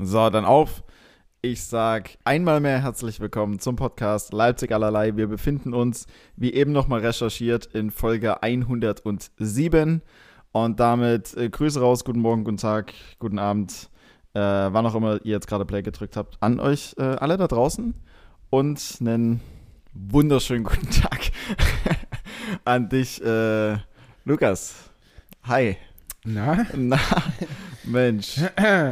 So, dann auf. Ich sag einmal mehr herzlich willkommen zum Podcast Leipzig allerlei. Wir befinden uns, wie eben nochmal recherchiert, in Folge 107. Und damit äh, Grüße raus, guten Morgen, guten Tag, guten Abend, äh, wann auch immer ihr jetzt gerade Play gedrückt habt, an euch äh, alle da draußen. Und einen wunderschönen guten Tag an dich, äh, Lukas. Hi. Na? Na, Mensch.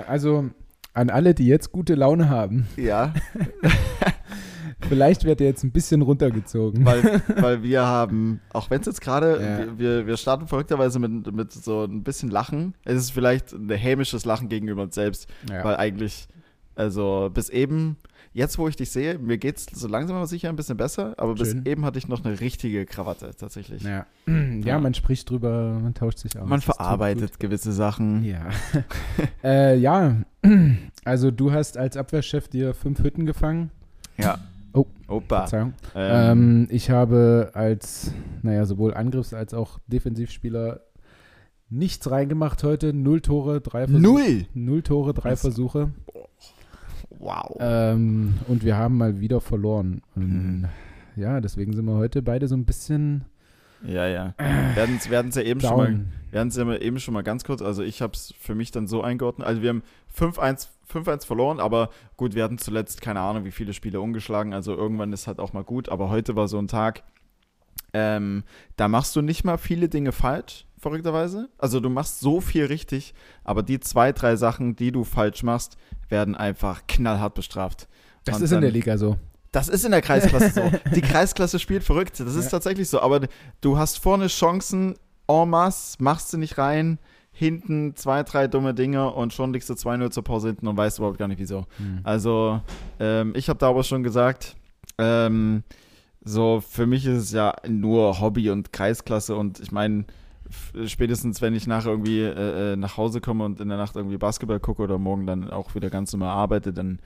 Also an alle, die jetzt gute Laune haben. Ja. Vielleicht wird er jetzt ein bisschen runtergezogen. Weil, weil wir haben, auch wenn es jetzt gerade, Ja. wir, wir starten verrückterweise mit, mit so ein bisschen Lachen. Es ist vielleicht ein hämisches Lachen gegenüber uns selbst, ja. weil eigentlich, also bis eben, jetzt wo ich dich sehe, mir geht es so langsam aber sicher ein bisschen besser, aber bis Schön. eben hatte ich noch eine richtige Krawatte tatsächlich. ja. ja, man spricht drüber, man tauscht sich aus. Man verarbeitet gewisse Sachen. Ja. äh, ja, also du hast als Abwehrchef dir fünf Hütten gefangen. Ja. Oh, Opa. Verzeihung. Ähm, Ähm, ich habe als, naja, sowohl Angriffs- als auch Defensivspieler nichts reingemacht heute. Null Tore, drei Versuche. null. Null Tore, drei Was? Versuche. Wow. Ähm, und wir haben mal wieder verloren. Mhm. Ja, deswegen sind wir heute beide so ein bisschen Ja, ja. Wir hatten es ja eben schon mal down. Wir hatten es ja eben schon mal ganz kurz, also ich habe es für mich dann so eingeordnet. Also wir haben 5-1 5-1 verloren, aber gut, wir hatten zuletzt keine Ahnung, wie viele Spiele umgeschlagen, also irgendwann ist halt auch mal gut, aber heute war so ein Tag, ähm, da machst du nicht mal viele Dinge falsch, verrückterweise. Also du machst so viel richtig, aber die zwei, drei Sachen, die du falsch machst, werden einfach knallhart bestraft. Das Und ist in dann- der Liga so. das ist in der Kreisklasse so. Die Kreisklasse spielt verrückt. Das ist Ja. tatsächlich so. Aber du hast vorne Chancen en masse, machst du nicht rein. Hinten zwei, drei dumme Dinge und schon liegst du 2-0 zur Pause hinten und weißt überhaupt gar nicht wieso. Hm. Also, ähm, ich habe da aber schon gesagt, ähm, so für mich ist es ja nur Hobby und Kreisklasse und ich meine, spätestens wenn ich nachher irgendwie äh, äh, nach Hause komme und in der Nacht irgendwie Basketball gucke oder morgen dann auch wieder ganz normal arbeite, dann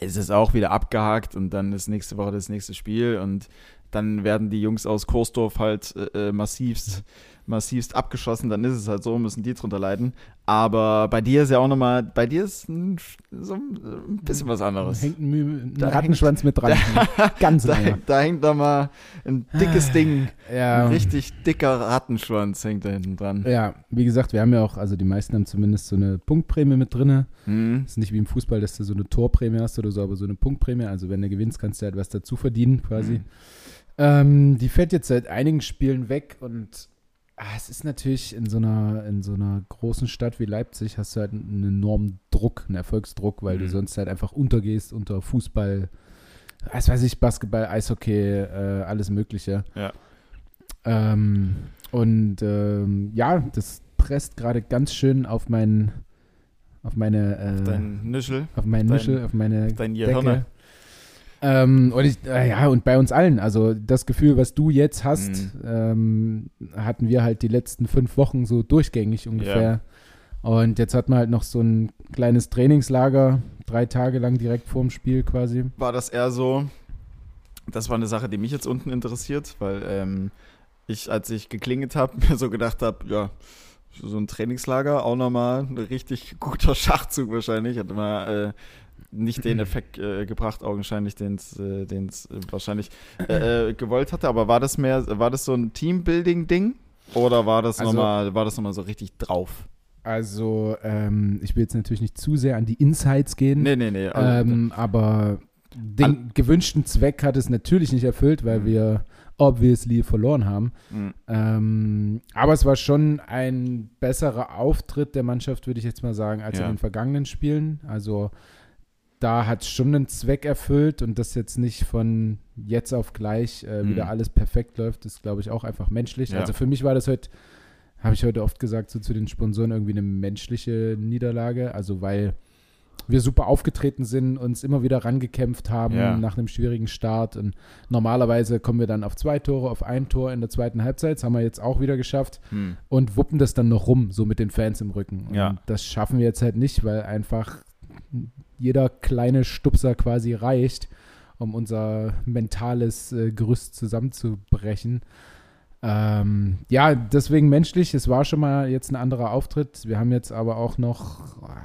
ist es auch wieder abgehakt und dann ist nächste Woche das nächste Spiel und dann werden die Jungs aus Kursdorf halt äh, äh, massivst, massivst abgeschossen, dann ist es halt so, müssen die drunter leiden. Aber bei dir ist ja auch nochmal, bei dir ist ein, so ein bisschen was anderes. Hängt ein, ein Da Rattenschwanz mit dran. Ganz Da, da hängt da mal ein dickes Ding, Ja. ein richtig dicker Rattenschwanz hängt da hinten dran. Ja, wie gesagt, wir haben ja auch, also die meisten haben zumindest so eine Punktprämie mit drin. Hm. ist nicht wie im Fußball, dass du so eine Torprämie hast oder so, aber so eine Punktprämie. Also wenn du gewinnst, kannst du halt was dazu verdienen quasi. Mhm. Ähm, die fällt jetzt seit einigen Spielen weg und es ist natürlich in so einer in so einer großen Stadt wie Leipzig hast du halt einen enormen Druck, einen Erfolgsdruck, weil du Mhm. sonst halt einfach untergehst unter Fußball, was weiß ich, Basketball, Eishockey, äh, alles Mögliche. Ja. Ähm, und ähm, ja, das presst gerade ganz schön auf meinen auf meine äh, Dein Nischel, auf meinen dein- Nischel, auf meine dein Decke. Ähm, und ich, äh, ja, und bei uns allen, also das Gefühl, was du jetzt hast, Mhm. ähm, hatten wir halt die letzten fünf Wochen so durchgängig ungefähr. Und jetzt hat man halt noch so ein kleines Trainingslager, drei Tage lang direkt vorm Spiel quasi. war das eher so, das war eine Sache, die mich jetzt unten interessiert, weil ähm, ich, als ich geklingelt habe, mir so gedacht habe, ja, so ein Trainingslager, auch nochmal ein richtig guter Schachzug wahrscheinlich, hat mal äh, nicht den Effekt äh, gebracht, augenscheinlich, den es äh, den's, äh, wahrscheinlich äh, äh, gewollt hatte, aber war das mehr, war das so ein Teambuilding-Ding oder war das Also- nochmal, war das nochmal so richtig drauf? Also, ähm, ich will jetzt natürlich nicht zu sehr an die Insights gehen. Nee, nee, nee. also- Ähm, aber den gewünschten Zweck hat es natürlich nicht erfüllt, weil Mhm. wir obviously verloren haben. mh, Ähm, aber es war schon ein besserer Auftritt der Mannschaft, würde ich jetzt mal sagen, als Ja. in den vergangenen Spielen. Also da hat es schon einen Zweck erfüllt und das jetzt nicht von jetzt auf gleich äh, Mhm. wieder alles perfekt läuft, ist, glaube ich, auch einfach menschlich. Ja. Also für mich war das heute, habe ich heute oft gesagt, so zu den Sponsoren irgendwie eine menschliche Niederlage. Also weil wir super aufgetreten sind, uns immer wieder rangekämpft haben Ja. nach einem schwierigen Start. Und normalerweise kommen wir dann auf zwei Tore, auf ein Tor in der zweiten Halbzeit. Das haben wir jetzt auch wieder geschafft hm. und wuppen das dann noch rum, so mit den Fans im Rücken. Und Ja. das schaffen wir jetzt halt nicht, weil einfach jeder kleine Stupser quasi reicht, um unser mentales äh, Gerüst zusammenzubrechen. Ähm, ja, deswegen menschlich, es war schon mal jetzt ein anderer Auftritt. Wir haben jetzt aber auch noch ah,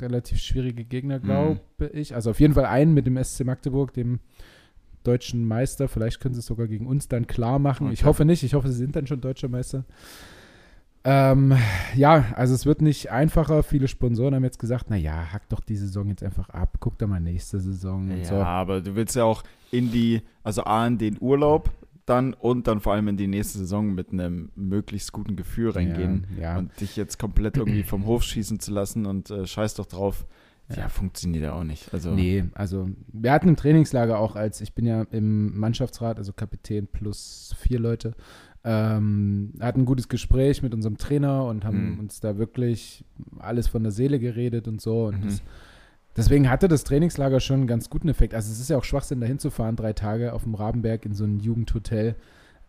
relativ schwierige Gegner, glaube mhm. ich. Also auf jeden Fall einen mit dem SC Magdeburg, dem deutschen Meister. Vielleicht können sie es sogar gegen uns dann klar machen. Okay. Ich hoffe nicht. Ich hoffe, sie sind dann schon deutscher Meister. Ähm, ja, also es wird nicht einfacher. Viele Sponsoren haben jetzt gesagt, naja, hack doch die Saison jetzt einfach ab, guck doch mal nächste Saison ja, so. aber du willst ja auch in die, also A, in den Urlaub dann und dann vor allem in die nächste Saison mit einem möglichst guten Gefühl reingehen ja, ja. und dich jetzt komplett irgendwie vom Hof schießen zu lassen und äh, scheiß doch drauf. Ja, ja, funktioniert ja auch nicht. Also nee, also wir hatten im Trainingslager auch als, ich bin ja im Mannschaftsrat, also Kapitän plus vier Leute, ähm, hatten ein gutes Gespräch mit unserem Trainer und haben mhm. uns da wirklich alles von der Seele geredet und so. Und mhm. das, deswegen hatte das Trainingslager schon einen ganz guten Effekt. Also es ist ja auch Schwachsinn, da hinzufahren, drei Tage auf dem Rabenberg in so ein Jugendhotel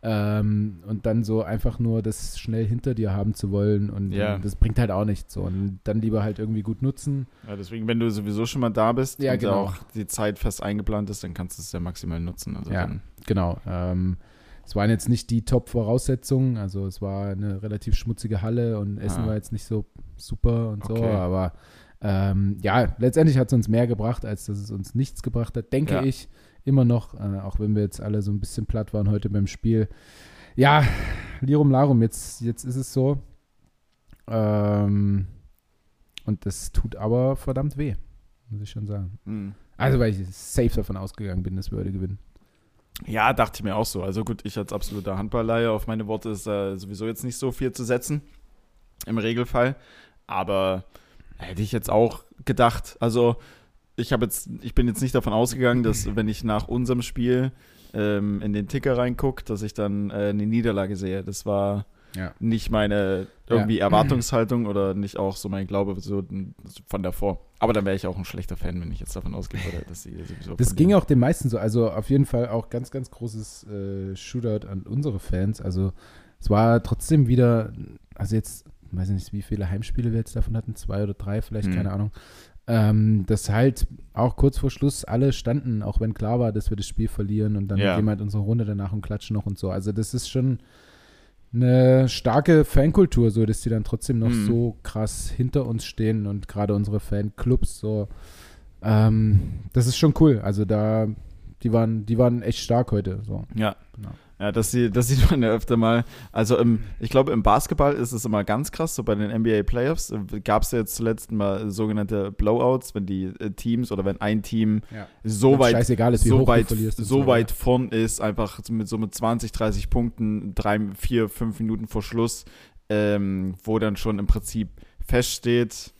ähm, und dann so einfach nur das schnell hinter dir haben zu wollen und, ja. das bringt halt auch nichts so und dann lieber halt irgendwie gut nutzen. Ja, deswegen, wenn du sowieso schon mal da bist ja, und genau. auch die Zeit fest eingeplant ist, dann kannst du es ja maximal nutzen. Also ja, genau. Ähm, es waren jetzt nicht die Top-Voraussetzungen, also es war eine relativ schmutzige Halle und Essen ah. war jetzt nicht so super und okay. so, aber ähm, ja, letztendlich hat es uns mehr gebracht, als dass es uns nichts gebracht hat, denke ja. ich immer noch, äh, auch wenn wir jetzt alle so ein bisschen platt waren heute beim Spiel. Ja, Lirum Larum, jetzt, jetzt ist es so. Ähm, und das tut aber verdammt weh, muss ich schon sagen. Mhm. Also, weil ich safe davon ausgegangen bin, dass wir heute gewinnen. Ja, dachte ich mir auch so. Also gut, ich als absoluter Handballleier auf meine Worte ist äh, sowieso jetzt nicht so viel zu setzen. Im Regelfall. Aber hätte ich jetzt auch gedacht. Also ich habe jetzt, ich bin jetzt nicht davon ausgegangen, dass wenn ich nach unserem Spiel ähm, in den Ticker reingucke, dass ich dann äh, eine Niederlage sehe. Das war ja. nicht meine irgendwie ja. Erwartungshaltung oder nicht auch so mein Glaube so von davor. Aber dann wäre ich auch ein schlechter Fan, wenn ich jetzt davon ausgehen würde, dass sie sowieso. Das ging auch den meisten so. Also auf jeden Fall auch ganz, ganz großes äh, Shootout an unsere Fans. Also es war trotzdem wieder, also jetzt weiß ich nicht, wie viele Heimspiele wir jetzt davon hatten, zwei oder drei, vielleicht, hm. keine Ahnung ähm, dass halt auch kurz vor Schluss alle standen, auch wenn klar war, dass wir das Spiel verlieren und dann ja. gehen wir halt unsere Runde danach und klatschen noch und so. Also das ist schon eine starke Fankultur, so dass die dann trotzdem noch mhm. so krass hinter uns stehen und gerade unsere Fanclubs so. Ähm, das ist schon cool. Also da, die waren, die waren echt stark heute. So. Ja. Genau. Ja, das, sieht, das sieht man ja öfter mal. Also im, ich glaube, im Basketball ist es immer ganz krass, so bei den NBA Playoffs äh, gab es ja jetzt zuletzt mal sogenannte Blowouts, wenn die äh, Teams oder wenn ein Team ja. so weit, ist, so weit, so, so weit vorn ist, einfach mit so mit 20, 30 Punkten, drei, vier, fünf Minuten vor Schluss, ähm, wo dann schon im Prinzip feststeht,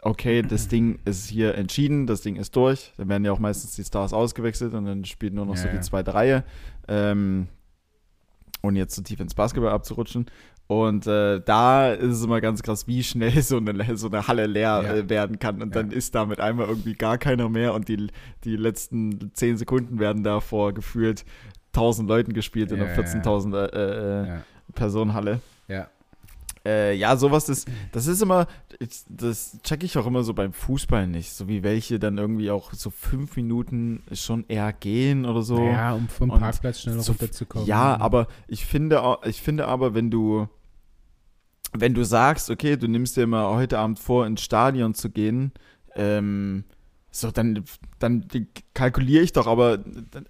okay, das Ding ist hier entschieden, das Ding ist durch. Dann werden ja auch meistens die Stars ausgewechselt und dann spielt nur noch ja, so die zweite Reihe. Ähm, ohne jetzt zu tief ins Basketball abzurutschen. Und äh, da ist es immer ganz krass, wie schnell so eine, so eine Halle leer ja. äh, werden kann. Und ja. dann ist da mit einmal irgendwie gar keiner mehr und die, die letzten zehn Sekunden werden da vor gefühlt 1000 Leuten gespielt in einer 14.000 äh, äh Personen Halle. Ja. Äh, ja, sowas ist, das ist immer, das checke ich auch immer so beim Fußball nicht, so wie welche dann irgendwie auch so fünf Minuten schon eher gehen oder so. Ja, um vom Und Parkplatz schnell so, runterzukommen. Ja, aber ich finde, ich finde aber, wenn du, wenn du sagst, okay, du nimmst dir mal heute Abend vor, ins Stadion zu gehen, ähm, so, dann, dann kalkuliere ich doch aber,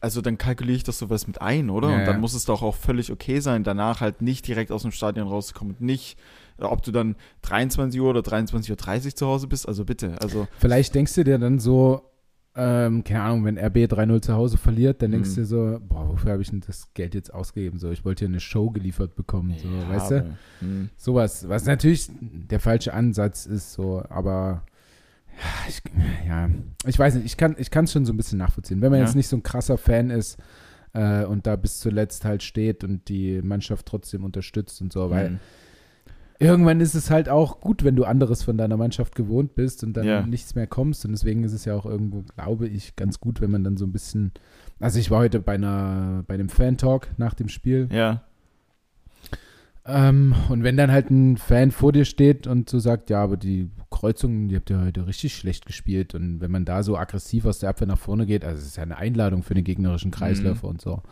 also dann kalkuliere ich doch sowas mit ein, oder? Ja, und dann ja. muss es doch auch völlig okay sein, danach halt nicht direkt aus dem Stadion rauszukommen und nicht, ob du dann 23 Uhr oder 23.30 Uhr zu Hause bist, also bitte, also. Vielleicht denkst du dir dann so, ähm, keine Ahnung, wenn RB 3-0 zu Hause verliert, dann denkst mhm. du dir so, boah, wofür habe ich denn das Geld jetzt ausgegeben? So, ich wollte hier eine Show geliefert bekommen, so, ja, weißt du? Mhm. Sowas, was natürlich der falsche Ansatz ist, so, aber ich, ja, ich weiß nicht, ich kann es schon so ein bisschen nachvollziehen. Wenn man ja. jetzt nicht so ein krasser Fan ist äh, und da bis zuletzt halt steht und die Mannschaft trotzdem unterstützt und so, weil mhm. irgendwann ist es halt auch gut, wenn du anderes von deiner Mannschaft gewohnt bist und dann ja. nichts mehr kommst. Und deswegen ist es ja auch irgendwo, glaube ich, ganz gut, wenn man dann so ein bisschen. Also ich war heute bei einer, bei einem Fan-Talk nach dem Spiel. Ja. Ähm, und wenn dann halt ein Fan vor dir steht und so sagt, ja, aber die Kreuzungen, die habt ihr heute richtig schlecht gespielt. Und wenn man da so aggressiv aus der Abwehr nach vorne geht, also es ist ja eine Einladung für den gegnerischen Kreisläufer mhm. und so.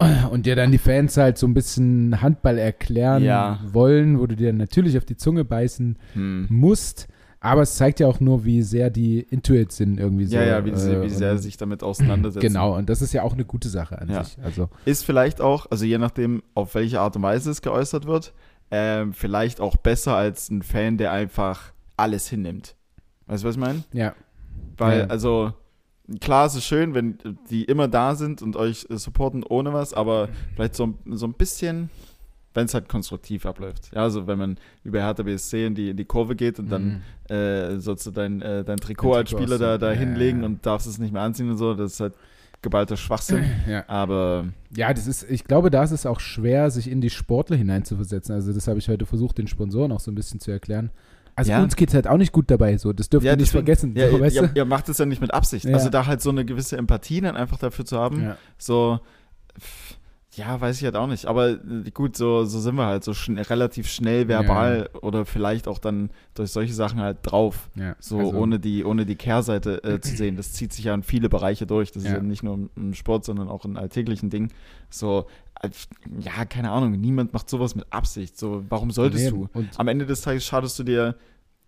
und dir dann die Fans halt so ein bisschen Handball erklären ja. wollen, wo du dir natürlich auf die Zunge beißen mhm. musst. Aber es zeigt ja auch nur, wie sehr die Intuit sind irgendwie so. Ja, ja, wie, äh, wie sehr sich damit auseinandersetzen. Genau, und das ist ja auch eine gute Sache an Ja. sich. Also, Ist vielleicht auch, also je nachdem, auf welche Art und Weise es geäußert wird, ähm, vielleicht auch besser als ein Fan, der einfach alles hinnimmt. Weißt du, was ich meine? ja. Weil, Ja. also, klar, es ist schön, wenn die immer da sind und euch äh, supporten ohne was, aber vielleicht so, so ein bisschen, wenn es halt konstruktiv abläuft. Ja, also wenn man bei Hertha BSC in die, in die Kurve geht und dann Mhm. äh, sollst du dein, äh, dein Trikot als Spieler da, da. Ja, hinlegen ja. und darfst es nicht mehr anziehen und so, das ist halt geballter Schwachsinn. ja. Aber Ja, das ist, ich glaube, da ist es auch schwer, sich in die Sportler hineinzuversetzen. Also, das habe ich heute versucht, den Sponsoren auch so ein bisschen zu erklären. Also, Ja. uns geht es halt auch nicht gut dabei, so. Das dürft ihr nicht deswegen- vergessen. Ja, so, ihr, weißt ihr, ihr macht es ja nicht mit Absicht. Ja. Also da halt so eine gewisse Empathie dann einfach dafür zu haben. Ja. So, pff, ja, weiß ich halt auch nicht. Aber äh, gut, so, so sind wir halt so schn relativ schnell verbal oder vielleicht auch dann durch solche Sachen halt drauf. Ja, So also- ohne die, ohne die Kehrseite äh, zu sehen. Das zieht sich ja in viele Bereiche durch. Das ist Ja. ja nicht nur im, im Sport, sondern auch in alltäglichen Dingen. So, als- ja, keine Ahnung, niemand macht sowas mit Absicht. So, warum solltest Nee, du? Und Am Ende des Tages schadest du dir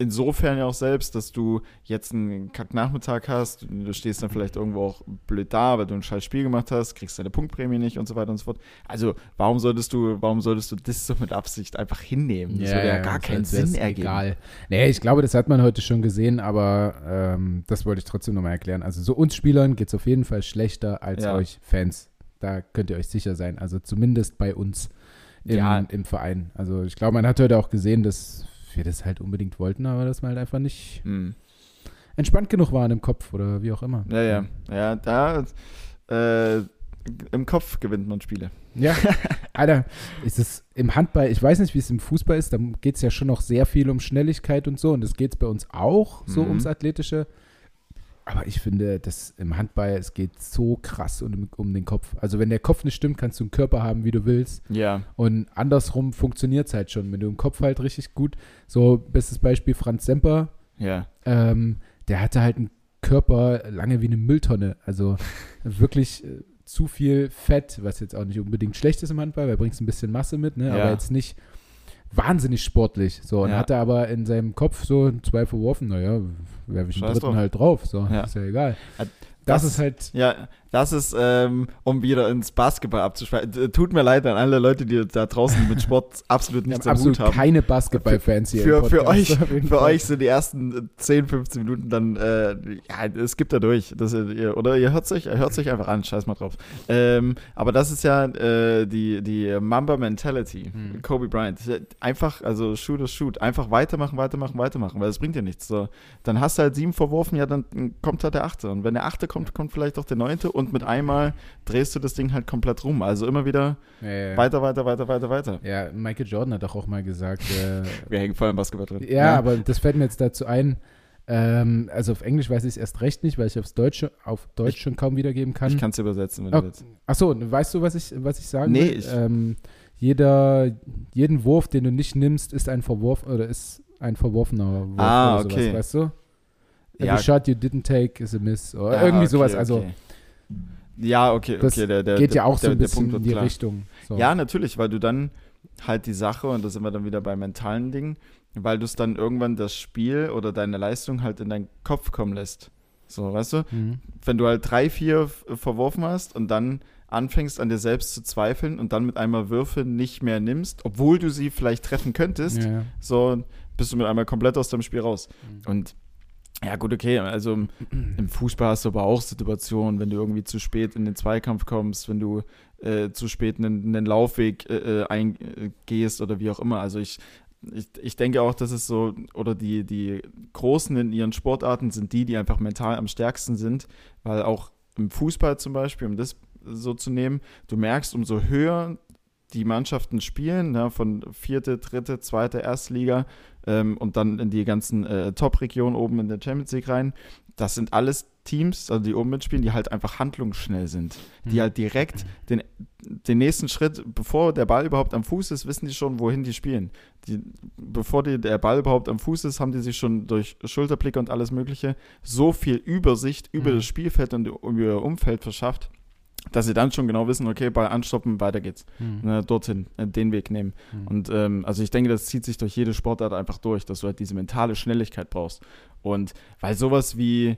insofern ja auch selbst, dass du jetzt einen Kacknachmittag hast, du stehst dann vielleicht irgendwo auch blöd da, weil du ein scheiß Spiel gemacht hast, kriegst deine Punktprämie nicht und so weiter und so fort. Also warum solltest du, warum solltest du das so mit Absicht einfach hinnehmen? Das würde ja gar so keinen Sinn ergeben. Egal. Nee, ich glaube, das hat man heute schon gesehen, aber ähm, das wollte ich trotzdem nochmal erklären. Also so uns Spielern geht es auf jeden Fall schlechter als Ja. euch Fans. Da könnt ihr euch sicher sein. Also zumindest bei uns im, Ja. im Verein. Also ich glaube, man hat heute auch gesehen, dass wir das halt unbedingt wollten, aber dass wir halt einfach nicht Hm. entspannt genug waren im Kopf oder wie auch immer. Ja, ja. Ja, da äh, im Kopf gewinnt man Spiele. Ja, Alter, ist es im Handball, ich weiß nicht, wie es im Fußball ist, da geht es ja schon noch sehr viel um Schnelligkeit und so und das geht es bei uns auch so Mhm. ums Athletische. Aber ich finde, dass im Handball, es geht so krass um, um den Kopf. Also wenn der Kopf nicht stimmt, kannst du einen Körper haben, wie du willst. Ja. Und andersrum funktioniert es halt schon. Wenn du im Kopf halt richtig gut, so bestes Beispiel Franz Semper, Ja. ähm, der hatte halt einen Körper lange wie eine Mülltonne. Also wirklich äh, zu viel Fett, was jetzt auch nicht unbedingt schlecht ist im Handball, weil bringt ein bisschen Masse mit, ne? Ja. aber jetzt nicht wahnsinnig sportlich. So, und Ja. hatte aber in seinem Kopf so zwei verworfen, naja, werfe ich den dritten drauf. halt drauf. So, Ja. ist ja egal. Das, das- ist halt. Ja, das ist, ähm, um wieder ins Basketball abzuschweifen. T- Tut mir leid an alle Leute, die da draußen mit Sport absolut nichts am Hut haben. keine Basketball-Fans hier. Für, für euch, für euch sind die ersten äh, 10, 15 Minuten dann, äh, ja, es gibt da durch. Das, ihr, oder ihr hört euch, hört euch einfach an, scheiß mal drauf. Ähm, aber das ist ja äh, die, die Mamba Mentality. Hm. Kobe Bryant. Einfach, also shoot or shoot. Einfach weitermachen, weitermachen, weitermachen, weil das bringt ja nichts. So, dann hast du halt sieben verworfen, ja, dann kommt halt der Achte. Und wenn der Achte kommt, kommt vielleicht auch der Neunte und mit einmal drehst du das Ding halt komplett rum. Also immer wieder Ja, ja. weiter, weiter, weiter, weiter, weiter. Ja, Michael Jordan hat doch auch mal gesagt, äh, Wir hängen voll im Basketball drin. Ja, aber das fällt mir jetzt dazu ein. Ähm, also auf Englisch weiß ich es erst recht nicht, weil ich aufs Deutsche, auf Deutsch schon kaum wiedergeben kann. Ich kann es übersetzen, wenn Oh, du willst. Achso, weißt du, was ich, was ich sagen Nee, will? ich- Ähm, jeder, jeden Wurf, den du nicht nimmst, ist ein Verworf oder ist ein verworfener Wurf Ah, oder okay. sowas, weißt du? Every Ja, shot you didn't take is a miss. Oder Ja, irgendwie okay, sowas. Also okay. Ja, okay, Das okay. Der, der, geht ja der, auch so der, ein der bisschen in die klar. Richtung. So. Ja, natürlich, weil du dann halt die Sache, und da sind wir dann wieder bei mentalen Dingen, weil du es dann irgendwann das Spiel oder deine Leistung halt in deinen Kopf kommen lässt. So, weißt du? Mhm. Wenn du halt drei, vier verworfen hast und dann anfängst an dir selbst zu zweifeln und dann mit einmal Würfe nicht mehr nimmst, obwohl du sie vielleicht treffen könntest, Ja, ja. so bist du mit einmal komplett aus dem Spiel raus. Mhm. Und ja, gut, okay. Also im, Fußball hast du aber auch Situationen, wenn du irgendwie zu spät in den Zweikampf kommst, wenn du äh, zu spät einen, einen Laufweg äh, eingehst oder wie auch immer. Also ich, ich, ich denke auch, dass es so, oder die, die Großen in ihren Sportarten sind die, die einfach mental am stärksten sind, weil auch im Fußball zum Beispiel, um das so zu nehmen, du merkst, umso höher die Mannschaften spielen, ne, von vierte, dritte, zweite, Erstliga ähm, und dann in die ganzen äh, Top-Regionen oben in der Champions League rein. Das sind alles Teams, also die oben mitspielen, die halt einfach handlungsschnell sind. Die Mhm. halt direkt den, den nächsten Schritt, bevor der Ball überhaupt am Fuß ist, wissen die schon, wohin die spielen. Die, bevor die, der Ball überhaupt am Fuß ist, haben die sich schon durch Schulterblicke und alles Mögliche so viel Übersicht über Mhm. das Spielfeld und über ihr Umfeld verschafft, dass sie dann schon genau wissen, okay, Ball anstoppen, weiter geht's. Mhm. Ne, dorthin, äh, den Weg nehmen. Mhm. Und ähm, also ich denke, das zieht sich durch jede Sportart einfach durch, dass du halt diese mentale Schnelligkeit brauchst. Und weil sowas wie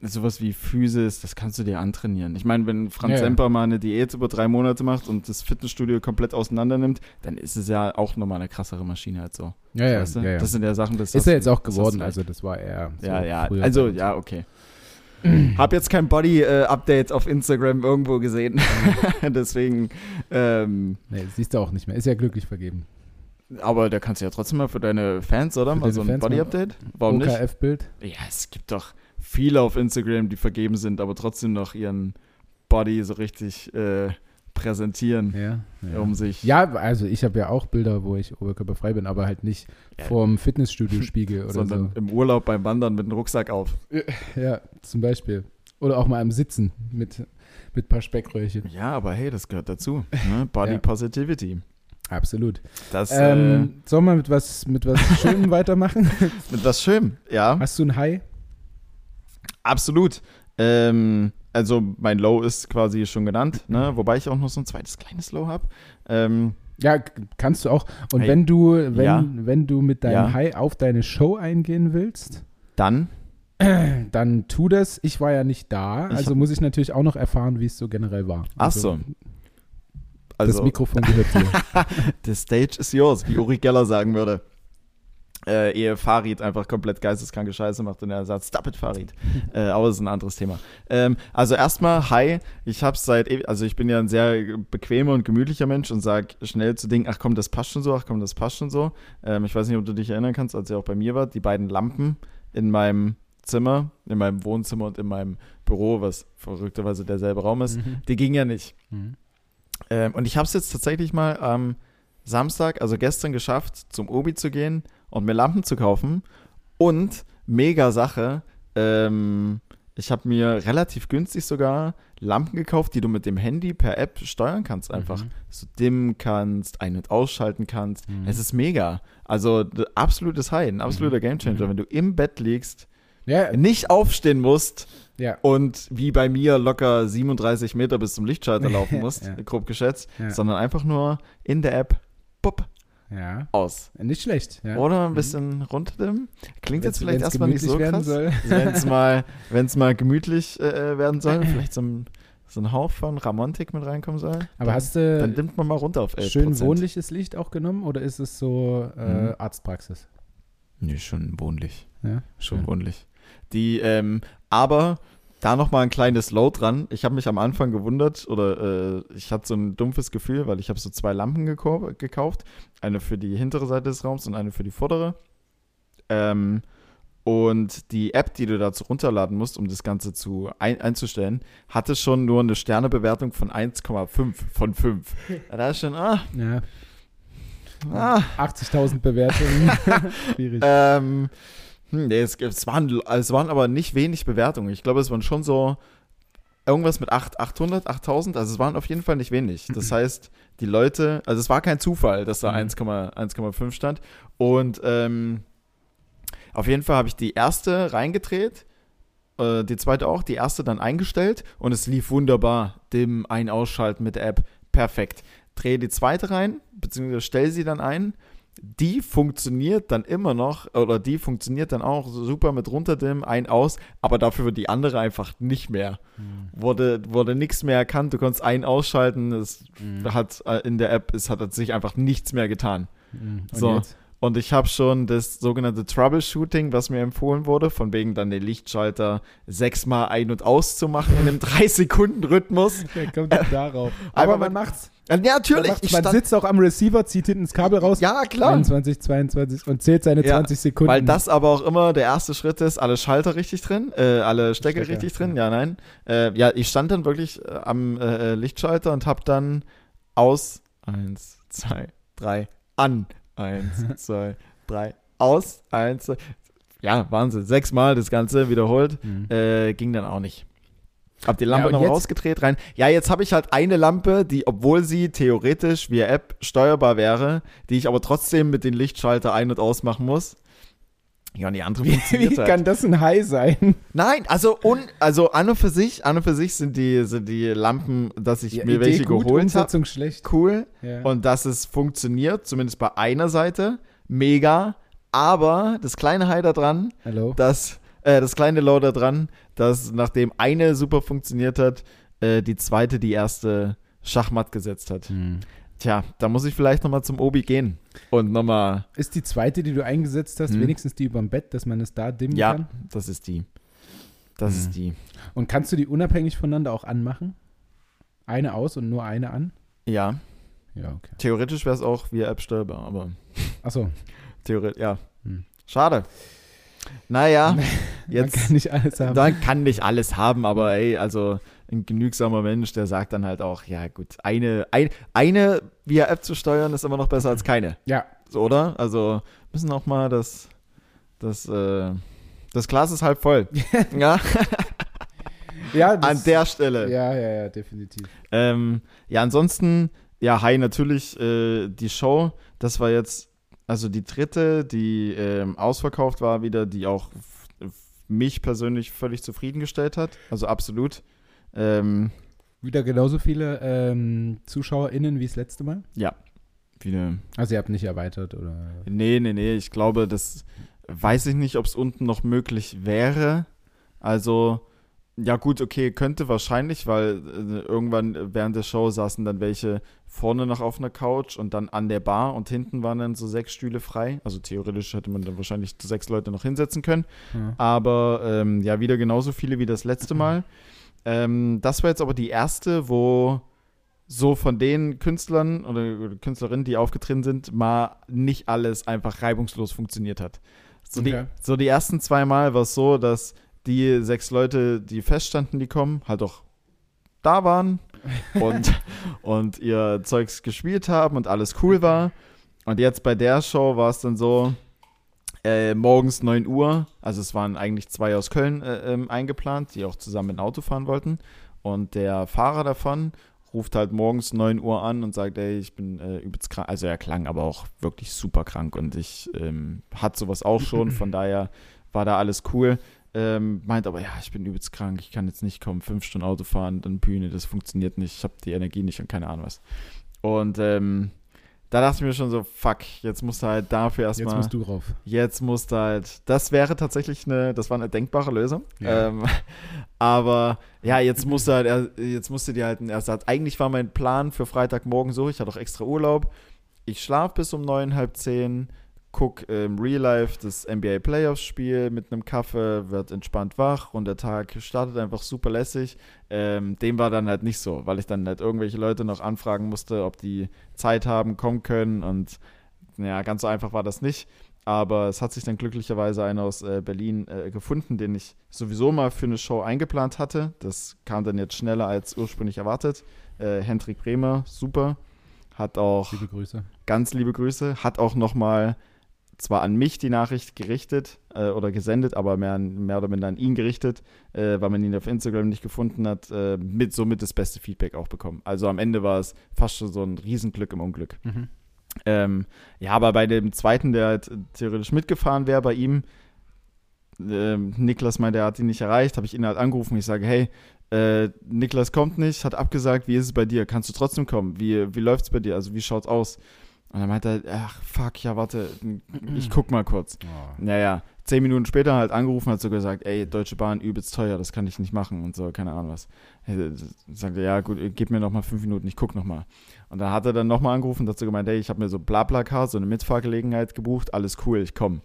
sowas wie Physis, das kannst du dir antrainieren. Ich meine, wenn Franz Ja. Semper mal eine Diät über drei Monate macht und das Fitnessstudio komplett auseinander nimmt, dann ist es ja auch nochmal eine krassere Maschine halt so. ja, ja, weißt du? ja, ja. Das sind ja Sachen, das ist er jetzt auch geworden, also das war eher so ja, ja, also ja, okay. Hab jetzt kein Body-Update auf Instagram irgendwo gesehen. Deswegen, ähm, Nee, siehst du auch nicht mehr. Ist ja glücklich vergeben. aber da kannst du ja trotzdem mal für deine Fans, oder? Für mal so ein Body-Update? Warum nicht? OKF-Bild. Ja, es gibt doch viele auf Instagram, die vergeben sind, aber trotzdem noch ihren Body so richtig äh, präsentieren, Ja, ja. um sich. ja, also ich habe ja auch Bilder, wo ich oberkörperfrei bin, aber halt nicht Ja. vorm Fitnessstudio-Spiegel oder sondern so. im Urlaub beim Wandern mit dem Rucksack auf. Ja, zum Beispiel. Oder auch mal am Sitzen mit, mit ein paar Speckröllchen. Ja, aber hey, das gehört dazu. Ne? Body. Positivity. Absolut. Das Ähm, sollen wir mit was, mit was Schönem weitermachen? äh, mit was schön, ja. Hast du ein High? Absolut. Ähm, also mein Low ist quasi schon genannt, ne? wobei ich auch noch so ein zweites kleines Low habe. Ähm, Ja, kannst du auch. Und Hey, wenn du, wenn, ja. wenn du mit deinem Ja. High auf deine Show eingehen willst, dann, dann tu das. Ich war ja nicht da, Ich also hab- muss ich natürlich auch noch erfahren, wie es so generell war. ach Also, so. Das Also, Mikrofon gehört dir. the stage is yours, wie Uri Geller sagen würde. Äh, ehe Farid einfach komplett geisteskranke Scheiße macht und er sagt, stop it, Farid. äh, aber das ist ein anderes Thema. Ähm, also erstmal, hi, ich hab's seit, also ich bin ja ein sehr bequemer und gemütlicher Mensch und sag schnell zu Dingen, ach komm, das passt schon so, ach komm, das passt schon so. Ähm, ich weiß nicht, ob du dich erinnern kannst, als ihr auch bei mir wart, die beiden Lampen in meinem Zimmer, in meinem Wohnzimmer und in meinem Büro, was verrückterweise derselbe Raum ist, Mhm. die gingen ja nicht. Mhm. Ähm, und ich habe es jetzt tatsächlich mal am Samstag, also gestern, geschafft, zum Obi zu gehen und mir Lampen zu kaufen. Und mega Sache, ähm, ich habe mir relativ günstig sogar Lampen gekauft, die du mit dem Handy per App steuern kannst einfach. Mhm. Du dimmen kannst, ein- und ausschalten kannst. Mhm. Es ist mega. Also absolutes High, ein absoluter Gamechanger. Mhm. Wenn du im Bett liegst, Ja, nicht aufstehen musst, ja. und wie bei mir locker 37 Meter bis zum Lichtschalter laufen musst, Ja. grob geschätzt, sondern einfach nur in der App, bupp, ja. aus. Nicht schlecht. Ja. Oder ein bisschen runterdimmen. Klingt jetzt Wenn's- vielleicht wenn's erstmal nicht so krass. soll. Wenn es mal, wenn's mal gemütlich äh, werden soll, vielleicht so ein, so ein Hauch von Ramontik mit reinkommen soll. Aber dann, hast du dann dimmt man mal runter auf 11 schön wohnliches Licht auch genommen oder ist es so äh, Mhm. Arztpraxis? Nee, schon wohnlich. Ja, Schon schön. wohnlich. Die, ähm, aber da noch mal ein kleines Low dran. Ich habe mich am Anfang gewundert oder äh, ich hatte so ein dumpfes Gefühl, weil ich habe so zwei Lampen gekau gekauft. Eine für die hintere Seite des Raums und eine für die vordere. Ähm, und die App, die du dazu runterladen musst, um das Ganze zu ein einzustellen, hatte schon nur eine Sternebewertung von 1,5 von 5. Da ist schon, ah, Ja. ah, 80.000 Bewertungen. Schwierig. ähm, hm, es, es, waren, es waren aber nicht wenig Bewertungen. Ich glaube, es waren schon so irgendwas mit 8, 800, 8000. Also es waren auf jeden Fall nicht wenig. Das heißt, die Leute, also es war kein Zufall, dass da Mhm. 1,- 1,5 stand. Und ähm, auf jeden Fall habe ich die erste reingedreht, äh, die zweite auch, die erste dann eingestellt und es lief wunderbar. Dim, ein, ausschalten mit der App, perfekt. Drehe die zweite rein, beziehungsweise stelle sie dann ein. Die funktioniert dann immer noch, oder die funktioniert dann auch super mit runterdimmen, ein, aus, aber dafür wird die andere einfach nicht mehr. Mhm. Wurde, wurde nichts mehr erkannt, du konntest ein ausschalten, es Mhm. hat äh, in der App, es hat sich einfach nichts mehr getan. Mhm. So. jetzt? Und ich habe schon das sogenannte Troubleshooting, was mir empfohlen wurde, von wegen dann den Lichtschalter sechsmal ein- und auszumachen in einem 3-Sekunden-Rhythmus. Wer kommt denn darauf? Aber Aber man- man macht's. Ja, natürlich. Man, man sitzt auch am Receiver, zieht hinten das Kabel raus. ja, klar. 21, 22 und zählt seine Ja, 20 Sekunden. Weil das aber auch immer der erste Schritt ist, alle Schalter richtig drin, äh, alle Stecker, Stecker, richtig drin, ja, nein. Äh, ja, ich stand dann wirklich äh, am äh, Lichtschalter und hab dann aus, eins, zwei, drei, an, eins, zwei, drei, aus, eins, zwei, ja, Wahnsinn, sechsmal das Ganze wiederholt, Mhm. äh, ging dann auch nicht. Hab die Lampe und noch jetzt? rausgedreht rein. Ja, jetzt habe ich halt eine Lampe, die, obwohl sie theoretisch via App steuerbar wäre, die ich aber trotzdem mit den Lichtschalter ein- und ausmachen muss. Ja, und die andere Wie, funktioniert wie halt. kann das ein High sein? Nein, also un, also an und für sich, an und für sich sind die, sind die Lampen, dass ich Ja, mir Idee welche gut, geholt habe, schlecht. cool. Ja. Und dass es funktioniert, zumindest bei einer Seite, mega. Aber das kleine High da dran, Hallo? dass, äh, das kleine Low da dran, dass nachdem eine super funktioniert hat, äh, die zweite die erste Schachmatt gesetzt hat. Hm. Tja, da muss ich vielleicht nochmal zum Obi gehen und nochmal, Ist die zweite, die du eingesetzt hast, Hm. wenigstens die überm Bett, dass man es da dimmen ja, kann? das ist die. Das Hm. ist die. Und kannst du die unabhängig voneinander auch anmachen? Eine aus und nur eine an? Ja, Ja, okay. theoretisch wäre es auch via App steuerbar, aber Achso, theoretisch, ja. Hm. Schade. Naja, man jetzt. kann nicht alles haben. Man kann nicht alles haben, aber ey, also ein genügsamer Mensch, der sagt dann halt auch, ja gut, eine, ein, eine via App zu steuern ist immer noch besser als keine. Ja, So, oder? Also müssen auch mal das, das, äh, das Glas ist halb voll. ja, ja an das- der Stelle. Ja, ja, ja, definitiv. Ähm, ja, ansonsten, ja, Hi, natürlich äh, die Show, das war jetzt, also die dritte, die ähm, ausverkauft war wieder, die auch mich persönlich völlig zufriedengestellt hat. Also absolut. Ähm, Wieder genauso viele ähm, ZuschauerInnen wie das letzte Mal? viele. Also ihr habt nicht erweitert oder? Nee, nee, nee, ich glaube, das weiß ich nicht, ob es unten noch möglich wäre. Also, ja, gut, okay, könnte wahrscheinlich, weil äh, irgendwann während der Show saßen dann welche vorne noch auf einer Couch und dann an der Bar und hinten waren dann so sechs Stühle frei. Also theoretisch hätte man dann wahrscheinlich sechs Leute noch hinsetzen können. Ja. Aber ähm, ja, wieder genauso viele wie das letzte Mal. Ähm, das war jetzt aber die erste, wo so von den Künstlern oder, Künstlerinnen, die aufgetreten sind, mal nicht alles einfach reibungslos funktioniert hat. So, Okay. die, so die ersten zwei Mal war es so, dass die sechs Leute, die feststanden, die kommen, halt auch da waren und, und ihr Zeugs gespielt haben und alles cool war. Und jetzt bei der Show war es dann so, äh, morgens 9 Uhr, also es waren eigentlich zwei aus Köln äh, ähm, eingeplant, die auch zusammen ein Auto fahren wollten. Und der Fahrer davon ruft halt morgens 9 Uhr an und sagt, ey, ich bin äh, übelst krank. Also er klang aber auch wirklich super krank und ich ähm, hatte sowas auch schon, von daher war da alles cool. Ähm, meint aber, ja, ich bin übelst krank, ich kann jetzt nicht kommen, fünf Stunden Auto fahren, dann Bühne, das funktioniert nicht, ich habe die Energie nicht und keine Ahnung was. Und ähm, da dachte ich mir schon so, fuck, jetzt musst du halt dafür Jetzt erstmal, musst du drauf. jetzt musst du halt, das wäre tatsächlich eine, das war eine denkbare Lösung. Ja. Ähm, aber ja, jetzt musst du halt, jetzt musst du dir halt einen Ersatz. Eigentlich war mein Plan für Freitagmorgen so, ich hatte auch extra Urlaub. Ich schlafe bis um neun, halb zehn, guck im Real Life das NBA Playoffs Spiel mit einem Kaffee, wird entspannt wach und der Tag startet einfach super lässig. Ähm, dem war dann halt nicht so, weil ich dann halt irgendwelche Leute noch anfragen musste, ob die Zeit haben, kommen können und ja, ganz so einfach war das nicht. Aber es hat sich dann glücklicherweise einer aus äh, Berlin äh, gefunden, den ich sowieso mal für eine Show eingeplant hatte. Das kam dann jetzt schneller als ursprünglich erwartet. Äh, Hendrik Bremer, super. Hat auch Liebe Grüße. ganz liebe Grüße. Hat auch nochmal zwar an mich die Nachricht gerichtet äh, oder gesendet, aber mehr, an, mehr oder minder an ihn gerichtet, äh, weil man ihn auf Instagram nicht gefunden hat, äh, mit somit das beste Feedback auch bekommen. Also am Ende war es fast schon so ein Riesenglück im Unglück. Mhm. Ähm, ja, aber bei dem zweiten, der halt theoretisch mitgefahren wäre, bei ihm, ähm, Niklas meinte, er hat ihn nicht erreicht, habe ich ihn halt angerufen. Ich sage, hey, äh, Niklas kommt nicht, hat abgesagt, wie ist es bei dir? Kannst du trotzdem kommen? Wie, wie läuft es bei dir? Also wie schaut's aus? Und dann meinte er, ach fuck, ja warte, ich guck mal kurz. Oh. Naja, zehn Minuten später halt angerufen, hat so gesagt, ey, Deutsche Bahn übelst teuer, das kann ich nicht machen und so, keine Ahnung was. Er sagte, ja gut, gib mir noch mal fünf Minuten, ich guck noch mal. Und dann hat er dann noch mal angerufen und hat so gemeint, ey, ich habe mir so Blablacar, so eine Mitfahrgelegenheit gebucht, alles cool, ich komm.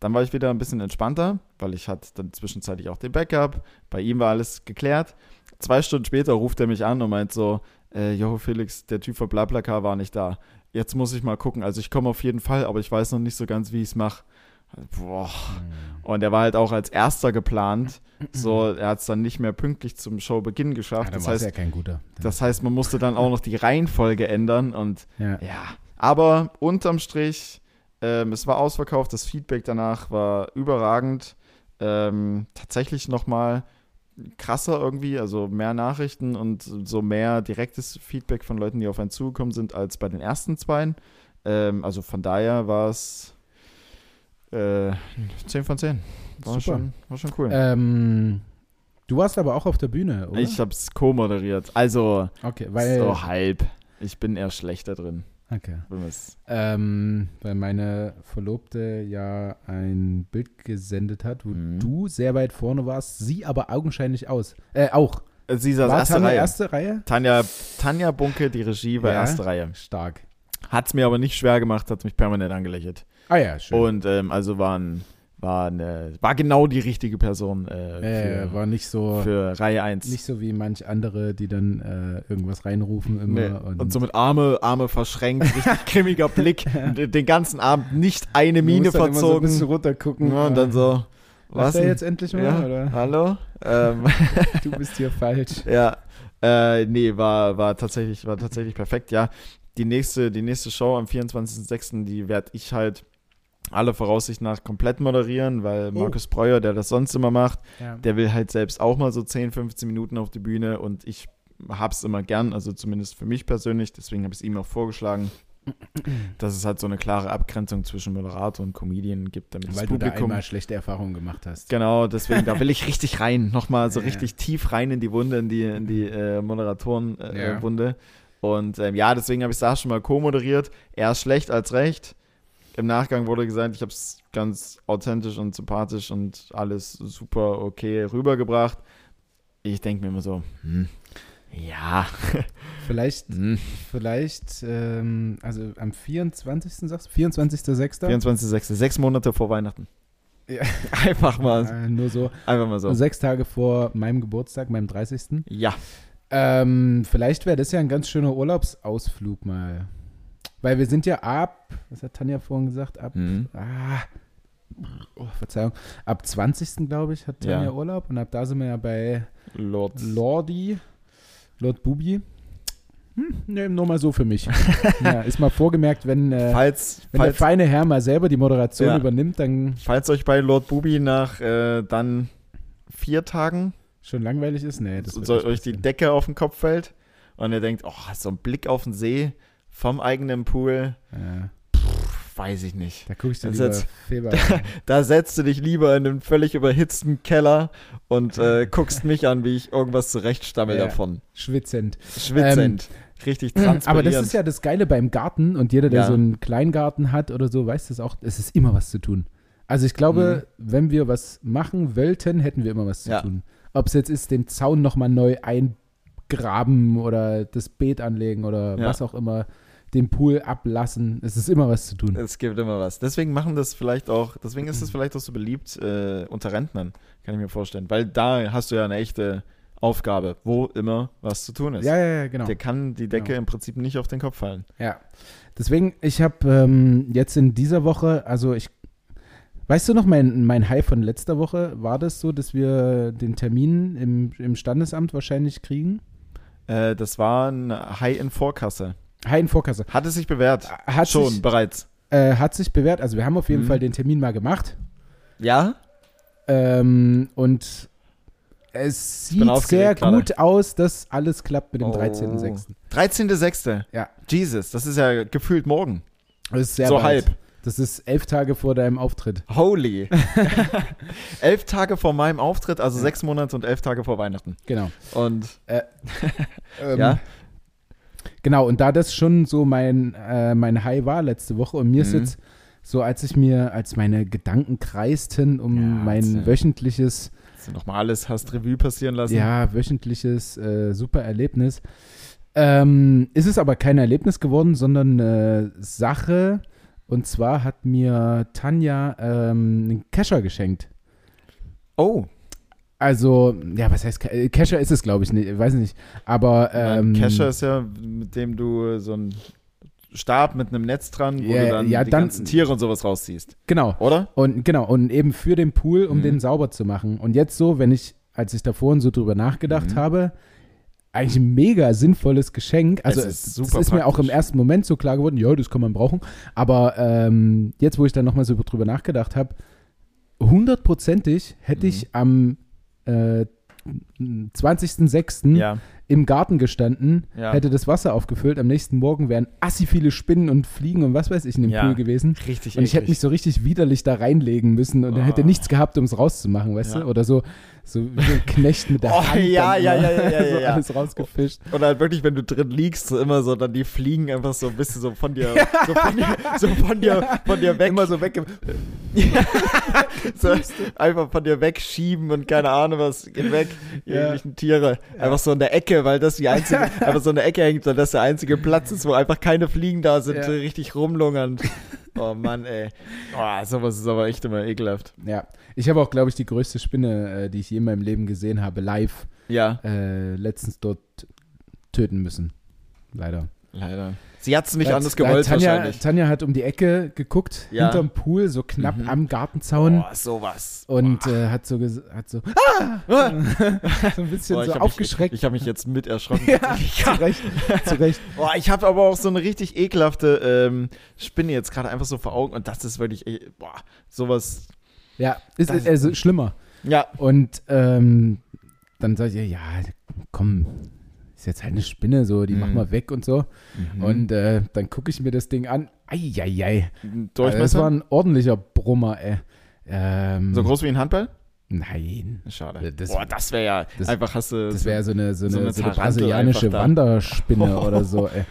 Dann war ich wieder ein bisschen entspannter, weil ich hatte dann zwischenzeitlich auch den Backup. Bei ihm war alles geklärt. Zwei Stunden später ruft er mich an und meint so, äh, Joho Felix, der Typ von Blablacar war nicht da. Jetzt muss ich mal gucken. Also ich komme auf jeden Fall, aber ich weiß noch nicht so ganz, wie ich es mache. Boah. Und er war halt auch als erster geplant. So, er hat es dann nicht mehr pünktlich zum Showbeginn Ja, geschafft. dann das, heißt, ja kein guter. das heißt, man musste dann auch noch die Reihenfolge ändern und ja. ja. Aber unterm Strich, ähm, es war ausverkauft. Das Feedback danach war überragend. Ähm, tatsächlich nochmal krasser irgendwie, also mehr Nachrichten und so mehr direktes Feedback von Leuten, die auf einen zugekommen sind, als bei den ersten zwei. Ähm, also von daher war es Äh, 10 von 10. War, Super. schon, war schon cool. Ähm, du warst aber auch auf der Bühne, oder? ich hab's co-moderiert. Also, okay, weil, so halb. Ich bin eher schlechter drin. Wir's- Ähm, weil meine Verlobte ja ein Bild gesendet hat, wo Mhm. du sehr weit vorne warst, sie aber augenscheinlich aus. Äh, auch. Sie saß War erste Tanja Reihe. erste Reihe? Tanja, Tanja Bunke, die Regie war Ja. erste Reihe. Stark. Hat's mir aber nicht schwer gemacht, hat mich permanent angelächelt. Ah ja, schön. Und ähm, also war, ein, war, eine, war genau die richtige Person äh, äh, für, war nicht so, für Reihe 1. nicht so wie manch andere, die dann äh, irgendwas reinrufen immer. Nee. Und, Und, so mit Arme, Arme verschränkt, richtig grimmiger Blick, den- ganzen Abend nicht eine Miene dann immer so ein verzogen. bisschen runtergucken. ja, und dann so, was er jetzt endlich mal, ja, oder? hallo? Ähm, Du bist hier falsch. ja, äh, nee, war, war, tatsächlich, war tatsächlich perfekt, ja. Die nächste, die nächste Show am 24.06., die werde ich halt alle Voraussicht nach komplett moderieren, weil Oh. Markus Breuer, der das sonst immer macht, Ja. der will halt selbst auch mal so 10, 15 Minuten auf die Bühne und ich hab's immer gern, also zumindest für mich persönlich, deswegen habe ich es ihm auch vorgeschlagen, dass es halt so eine klare Abgrenzung zwischen Moderator und Comedian gibt, damit Weil das du da Publikum einmal schlechte Erfahrungen gemacht hast. Genau, deswegen, da will ich richtig rein, nochmal so Ja. richtig tief rein in die Wunde, in die, in die äh, Moderatoren-Wunde. Äh, Ja. Und ähm, ja, deswegen habe ich da schon mal co-moderiert. Eher schlecht als recht. Im Nachgang wurde gesagt, ich habe es ganz authentisch und sympathisch und alles super okay rübergebracht. Ich denke mir immer so, hm, ja, Vielleicht, hm, vielleicht, ähm, also am 24. sagst du? 24.06. 24.06., sechs Monate vor Weihnachten. Ja. Einfach mal, Äh, nur so. einfach mal so. Sechs Tage vor meinem Geburtstag, meinem 30. Ja, Ähm, vielleicht wäre das ja ein ganz schöner Urlaubsausflug mal. Weil wir sind ja ab, was hat Tanja vorhin gesagt, ab, hm. ah, oh, Verzeihung, ab 20. glaube ich, hat Tanja Ja. Urlaub und ab da sind wir ja bei Lord. Lordi, Lord Bubi. Hm, ne, nur mal so für mich. ja, ist mal vorgemerkt, wenn, äh, Falls, wenn der falls, feine Herr mal selber die Moderation Ja. übernimmt, dann Falls euch bei Lord Bubi nach äh, dann vier Tagen schon langweilig ist. Nee, das so, wird so nicht euch die. Decke auf den Kopf fällt und ihr denkt, oh, so ein Blick auf den See vom eigenen Pool, Ja, pff, weiß ich nicht. da ich dann Das lieber jetzt- Feber. Da setzt du dich lieber in einen völlig überhitzten Keller und äh, guckst mich an, wie ich irgendwas zurechtstammel Ja. davon. Schwitzend. Schwitzend. richtig transparent. Aber das ist ja das Geile beim Garten und jeder, der Ja. so einen Kleingarten hat oder so, weiß das auch, es ist immer was zu tun. Also ich glaube, wenn wir was machen wollten, hätten wir immer was zu Mhm. Ja. tun. Ob es jetzt ist, den Zaun nochmal neu eingraben oder das Beet anlegen oder Ja. was auch immer, den Pool ablassen, es ist immer was zu tun. Es gibt immer was. Deswegen machen das vielleicht auch, deswegen ist es vielleicht auch so beliebt äh, unter Rentnern, kann ich mir vorstellen. Weil da hast du ja eine echte Aufgabe, wo immer was zu tun ist. Ja, ja, ja, genau. Der kann die Decke Genau. im Prinzip nicht auf den Kopf fallen. Ja. Deswegen, ich habe ähm, jetzt in dieser Woche, also ich, weißt du noch, mein, mein High von letzter Woche, war das so, dass wir den Termin im, im Standesamt wahrscheinlich kriegen? Äh, das war ein High in Vorkasse. High in Vorkasse. Hat es sich bewährt? Hat Schon, sich, bereits. äh, hat sich bewährt, also wir haben auf jeden Mhm. Fall den Termin mal gemacht Ja? ähm, und es sieht sehr gerade. gut aus, dass alles klappt mit dem Oh. 13.06. 13.06. Ja. Jesus, das ist ja gefühlt morgen. Das ist sehr so bald. halb. Das ist elf Tage vor deinem Auftritt. Holy. elf Tage vor meinem Auftritt, also Ja. sechs Monate und elf Tage vor Weihnachten. Genau. Und Ähm, ja, Genau, und da das schon so mein, äh, mein High war letzte Woche und mir ist Mhm. jetzt so, als ich mir, als meine Gedanken kreisten um Ja, mein erzähl. wöchentliches, du nochmal alles hast Revue passieren lassen. ja, wöchentliches äh, super Erlebnis, ähm, ist es aber kein Erlebnis geworden, sondern eine Sache. Und zwar hat mir Tanja ähm, einen Kescher geschenkt. Oh, Also, ja, was heißt Ke- Kescher ist es, glaube ich, nicht, ich weiß nicht. Aber ähm, ein Kescher ist ja, mit dem du so einen Stab mit einem Netz dran, wo Ja, du dann ja, die dann- ganzen Tiere und sowas rausziehst. genau. Oder? Und genau, und eben für den Pool, um Mhm. den sauber zu machen. Und jetzt so, wenn ich, als ich da vorhin so drüber nachgedacht Mhm. habe, eigentlich ein mega sinnvolles Geschenk. Also Es es ist das super ist mir auch im ersten Moment so klar geworden, ja, das kann man brauchen. Aber ähm, jetzt, wo ich dann nochmal so drüber nachgedacht habe, hundertprozentig hätte Mhm. ich am äh, 20.06. Ja. Im Garten gestanden, Ja. hätte das Wasser aufgefüllt. Am nächsten Morgen wären assi viele Spinnen und Fliegen und was weiß ich in dem Ja. Pool gewesen. Richtig Und ich hätte mich so richtig widerlich da reinlegen müssen und er hätte Oh. nichts gehabt, um es rauszumachen, weißt Ja. du? Oder so, so wie ein Knecht mit der Oh, Hand ja, ja, ja, ja, ja, so ja. alles rausgefischt. Und halt wirklich, wenn du drin liegst, so immer so, dann die fliegen einfach so ein bisschen so von dir, so von dir, so von dir, von dir weg. Immer so weg. so, einfach von dir wegschieben und keine Ahnung was, geht weg, die Ja. irgendwelchen Tiere. Einfach so in der Ecke, weil das die einzige, einfach so in der Ecke hängt, weil das der einzige Platz ist, wo einfach keine Fliegen da sind, Ja. richtig rumlungern. Oh Mann, ey. Oh, sowas ist aber echt immer ekelhaft. Ja, ich habe auch, glaube ich, die größte Spinne, äh, die ich je in meinem Leben gesehen habe, live, Ja, äh, letztens dort töten müssen. Leider. leider. Sie hat's nicht Äh, anders äh, gewollt Tanja, wahrscheinlich. Tanja hat um die Ecke geguckt, Ja. hinterm Pool, so knapp Mhm. am Gartenzauen. Oh, sowas. Und äh, hat so, hat so, Ah! so ein bisschen ich so aufgeschreckt. Mich, ich habe mich jetzt mit erschrocken. ja, zu Recht, zu Recht. Boah, ich habe aber auch so eine richtig ekelhafte ähm, Spinne jetzt gerade einfach so vor Augen und das ist wirklich, eh- boah, sowas. Ja, ist, Das- also schlimmer. Ja, Und ähm, dann sag ich, ja, komm, ist jetzt halt eine Spinne, so, die Mhm. mach mal weg und so. und Und äh, dann gucke ich mir das Ding an. Eieiei. Also das Durchmesser? war ein ordentlicher Brummer, ey. Ähm, so groß wie ein Handball? Nein. Schade. Das- boah, das wäre ja das- einfach hast du. Das wäre so eine, so eine, so so eine eine, Tarantel brasilianische. Wanderspinne oder so. Ey.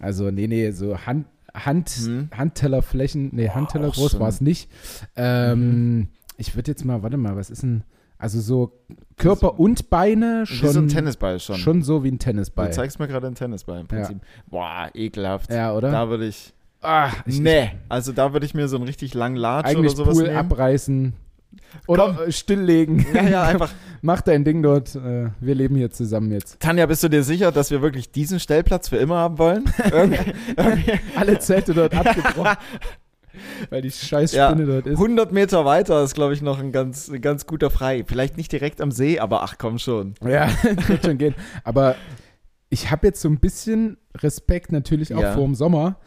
Also, nee, nee, so Hand, Hand, Hm. Handtellerflächen, nee, Handteller groß war es nicht. Ähm, Ich würde jetzt mal, warte mal, was ist denn, also so Körper und Beine wie so ein schon, Tennisball schon. schon so wie ein Du Tennisball. zeigst mir gerade einen Tennisball im Prinzip. Boah, ekelhaft. Ja, oder? Da würde ich. ah, ich, nee, also da würde ich mir so einen richtig langen Latsch oder sowas Pool nehmen. abreißen. Oder äh, stilllegen. Ja, ja, einfach. Mach dein Ding dort. Äh, wir leben hier zusammen jetzt. Tanja, bist du dir sicher, dass wir wirklich diesen Stellplatz für immer haben wollen? Irgendwie, irgendwie Alle Zelte dort abgebrochen. weil die scheiß Ja. Spinne dort ist. 100 Meter weiter ist, glaube ich, noch ein ganz, ein ganz guter Frei. Vielleicht nicht direkt am See, aber ach komm schon. Ja, wird schon gehen. Aber ich habe jetzt so ein bisschen Respekt natürlich auch Ja. vor dem Sommer.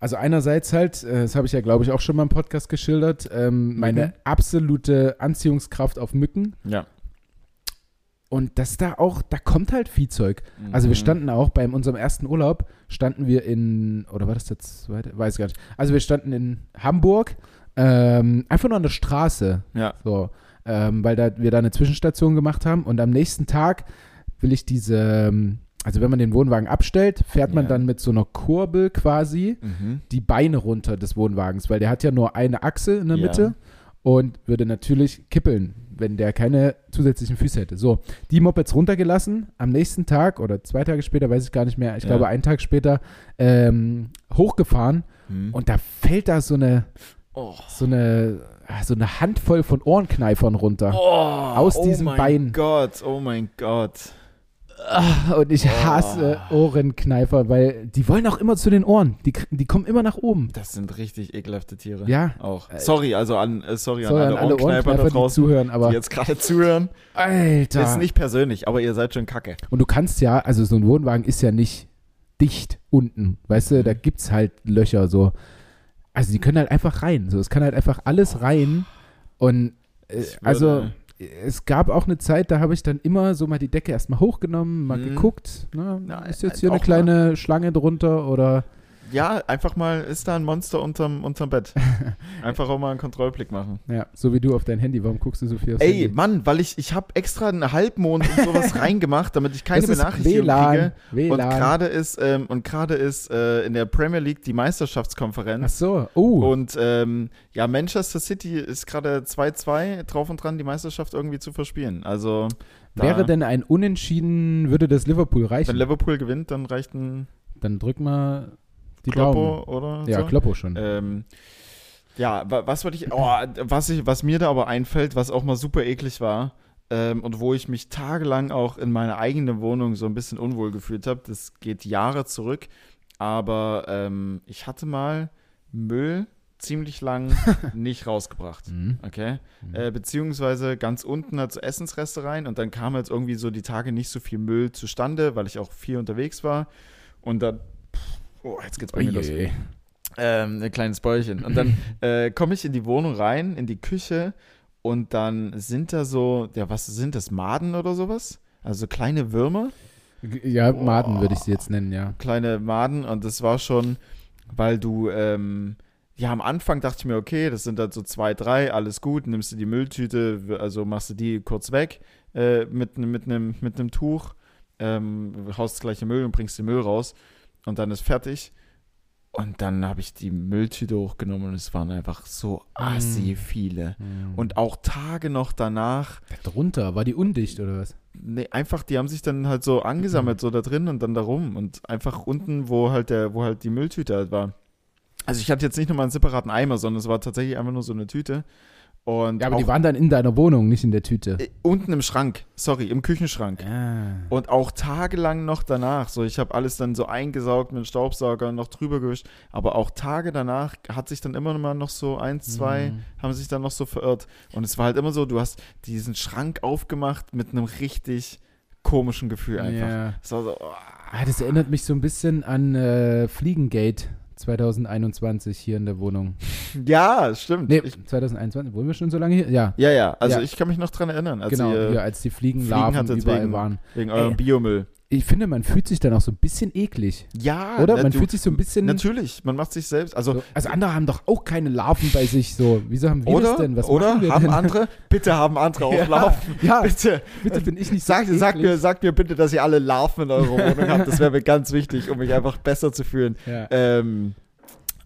Also einerseits halt, äh, das habe ich ja glaube ich auch schon mal im Podcast geschildert, ähm, meine Mücken? absolute Anziehungskraft auf Mücken. Ja. Und das da auch, da kommt halt Viehzeug. Also wir Mhm. standen auch bei unserem ersten Urlaub, standen wir in, oder war das der zweite? Weiß ich gar nicht. Also wir standen in Hamburg, ähm, einfach nur an der Straße. Ja. So, ähm, weil da, wir da eine Zwischenstation gemacht haben und am nächsten Tag will ich diese, ähm, also wenn man den Wohnwagen abstellt, fährt man Ja. dann mit so einer Kurbel quasi Mhm. die Beine runter des Wohnwagens, weil der hat ja nur eine Achse in der Ja. Mitte und würde natürlich kippeln, wenn der keine zusätzlichen Füße hätte. So, die Mopeds runtergelassen, am nächsten Tag oder zwei Tage später, weiß ich gar nicht mehr, ich Ja. glaube einen Tag später, ähm, hochgefahren Mhm. und da fällt da so eine, oh. so eine, ah, so eine Handvoll von Ohrenkneifern runter. Oh, Aus oh diesem mein Bein. Gott, oh mein Gott. Ah, Und ich Oh. hasse Ohrenkneifer, weil die wollen auch immer zu den Ohren. Die, die kommen immer nach oben. Das sind richtig ekelhafte Tiere. Ja. Auch. Äh, Sorry, also an, äh, sorry, Sorry an alle, Ohrenkneiper da die draußen, zuhören, aber die jetzt gerade zuhören. Alter. Ist nicht persönlich, aber ihr seid schon kacke. Und du kannst ja, also so ein Wohnwagen ist ja nicht dicht unten, weißt du, da Mhm. gibt's halt Löcher so. Also die können halt einfach rein, so es kann halt einfach alles rein und äh, also es gab auch eine Zeit, da habe ich dann immer so mal die Decke erstmal hochgenommen, mal Mhm. geguckt, ne, Ja, ist jetzt hier eine kleine Schlange drunter oder Ja, einfach mal, ist da ein Monster unterm, unterm Bett. Einfach auch mal einen Kontrollblick machen. ja, so wie du auf dein Handy, warum guckst du so viel aufs Ey, Handy? Mann, weil ich, ich habe extra einen Halbmond und sowas reingemacht, damit ich keine das Benachrichtigung WLAN, kriege. Und WLAN. gerade ist, ähm, und gerade ist äh, in der Premier League die Ach Meisterschaftskonferenz. so, oh, Und ähm, ja, Manchester City ist gerade 2-2 drauf und dran, die Meisterschaft irgendwie zu verspielen. Also da, wäre denn ein Unentschieden, würde das Liverpool reichen? wenn Liverpool gewinnt, dann reicht ein Dann drück mal die Daumen. Kloppo oder Ja, so. Kloppo schon. Ähm, ja, wa- was wollte ich, oh, was, ich, was mir da aber einfällt, was auch mal super eklig war ähm, und wo ich mich tagelang auch in meiner eigenen Wohnung so ein bisschen unwohl gefühlt habe, das geht Jahre zurück, aber ähm, ich hatte mal Müll ziemlich lang nicht rausgebracht. Mhm. Okay. Mhm. Äh, beziehungsweise ganz unten halt so Essensreste rein und dann kam jetzt irgendwie so die Tage nicht so viel Müll zustande, weil ich auch viel unterwegs war. Und dann, oh, jetzt geht's bei mir los. Ähm, ein kleines Bäuerchen. Und dann äh, komme ich in die Wohnung rein, in die Küche und dann sind da so, ja, was sind das, Maden oder sowas? Also so kleine Würmer. Ja, Maden würde ich sie jetzt nennen, ja. kleine Maden und das war schon, weil du, ähm, ja, am Anfang dachte ich mir, okay, das sind dann so zwei, drei, alles gut, nimmst du die Mülltüte, also machst du die kurz weg äh, mit, mit einem mit nem Tuch, ähm, haust das gleiche Müll und bringst den Müll raus und dann ist fertig. Und dann habe ich die Mülltüte hochgenommen und es waren einfach so assi viele. Und auch Tage noch danach, Drunter, war die undicht oder was? Nee, einfach, die haben sich dann halt so angesammelt, so da drin und dann da rum. Und einfach unten, wo halt der, wo halt die Mülltüte halt war. Also ich hatte jetzt nicht nochmal einen separaten Eimer, sondern es war tatsächlich einfach nur so eine Tüte. Und Ja, aber die waren dann in deiner Wohnung, nicht in der Tüte. äh, unten im Schrank, sorry, im Küchenschrank. Ah. Und auch tagelang noch danach. So, ich habe alles dann so eingesaugt mit dem Staubsauger, noch drüber gewischt. Aber auch Tage danach hat sich dann immer noch mal noch so eins, zwei, Mhm. haben sich dann noch so verirrt. Und es war halt immer so, du hast diesen Schrank aufgemacht mit einem richtig komischen Gefühl einfach. War so, oh, Ah, das erinnert mich so ein bisschen an äh, Fliegengate 2021 hier in der Wohnung. ja, stimmt. Nee, Ich, 2021, wohnen wir schon so lange hier? Ja, ja, ja, also Ja. ich kann mich noch dran erinnern, als genau, ihr hier, als die Fliegen Fliegenlarven hattet überall wegen- waren. wegen eurem. Biomüll. Ich finde, man fühlt sich dann auch so ein bisschen eklig. Ja, Oder? Man du, fühlt sich so ein bisschen. Natürlich, man macht sich selbst. Also, So, also andere haben doch auch keine Larven bei sich. So, wieso haben wir oder, das denn? Was oder haben denn? andere, bitte haben andere auch ja, Larven. Ja, Bitte, bitte bin ich nicht Sag, so sag, eklig. mir, sag mir bitte, dass ihr alle Larven in eurer Wohnung habt. Das wäre mir ganz wichtig, um mich einfach besser zu fühlen. Ja. Ähm,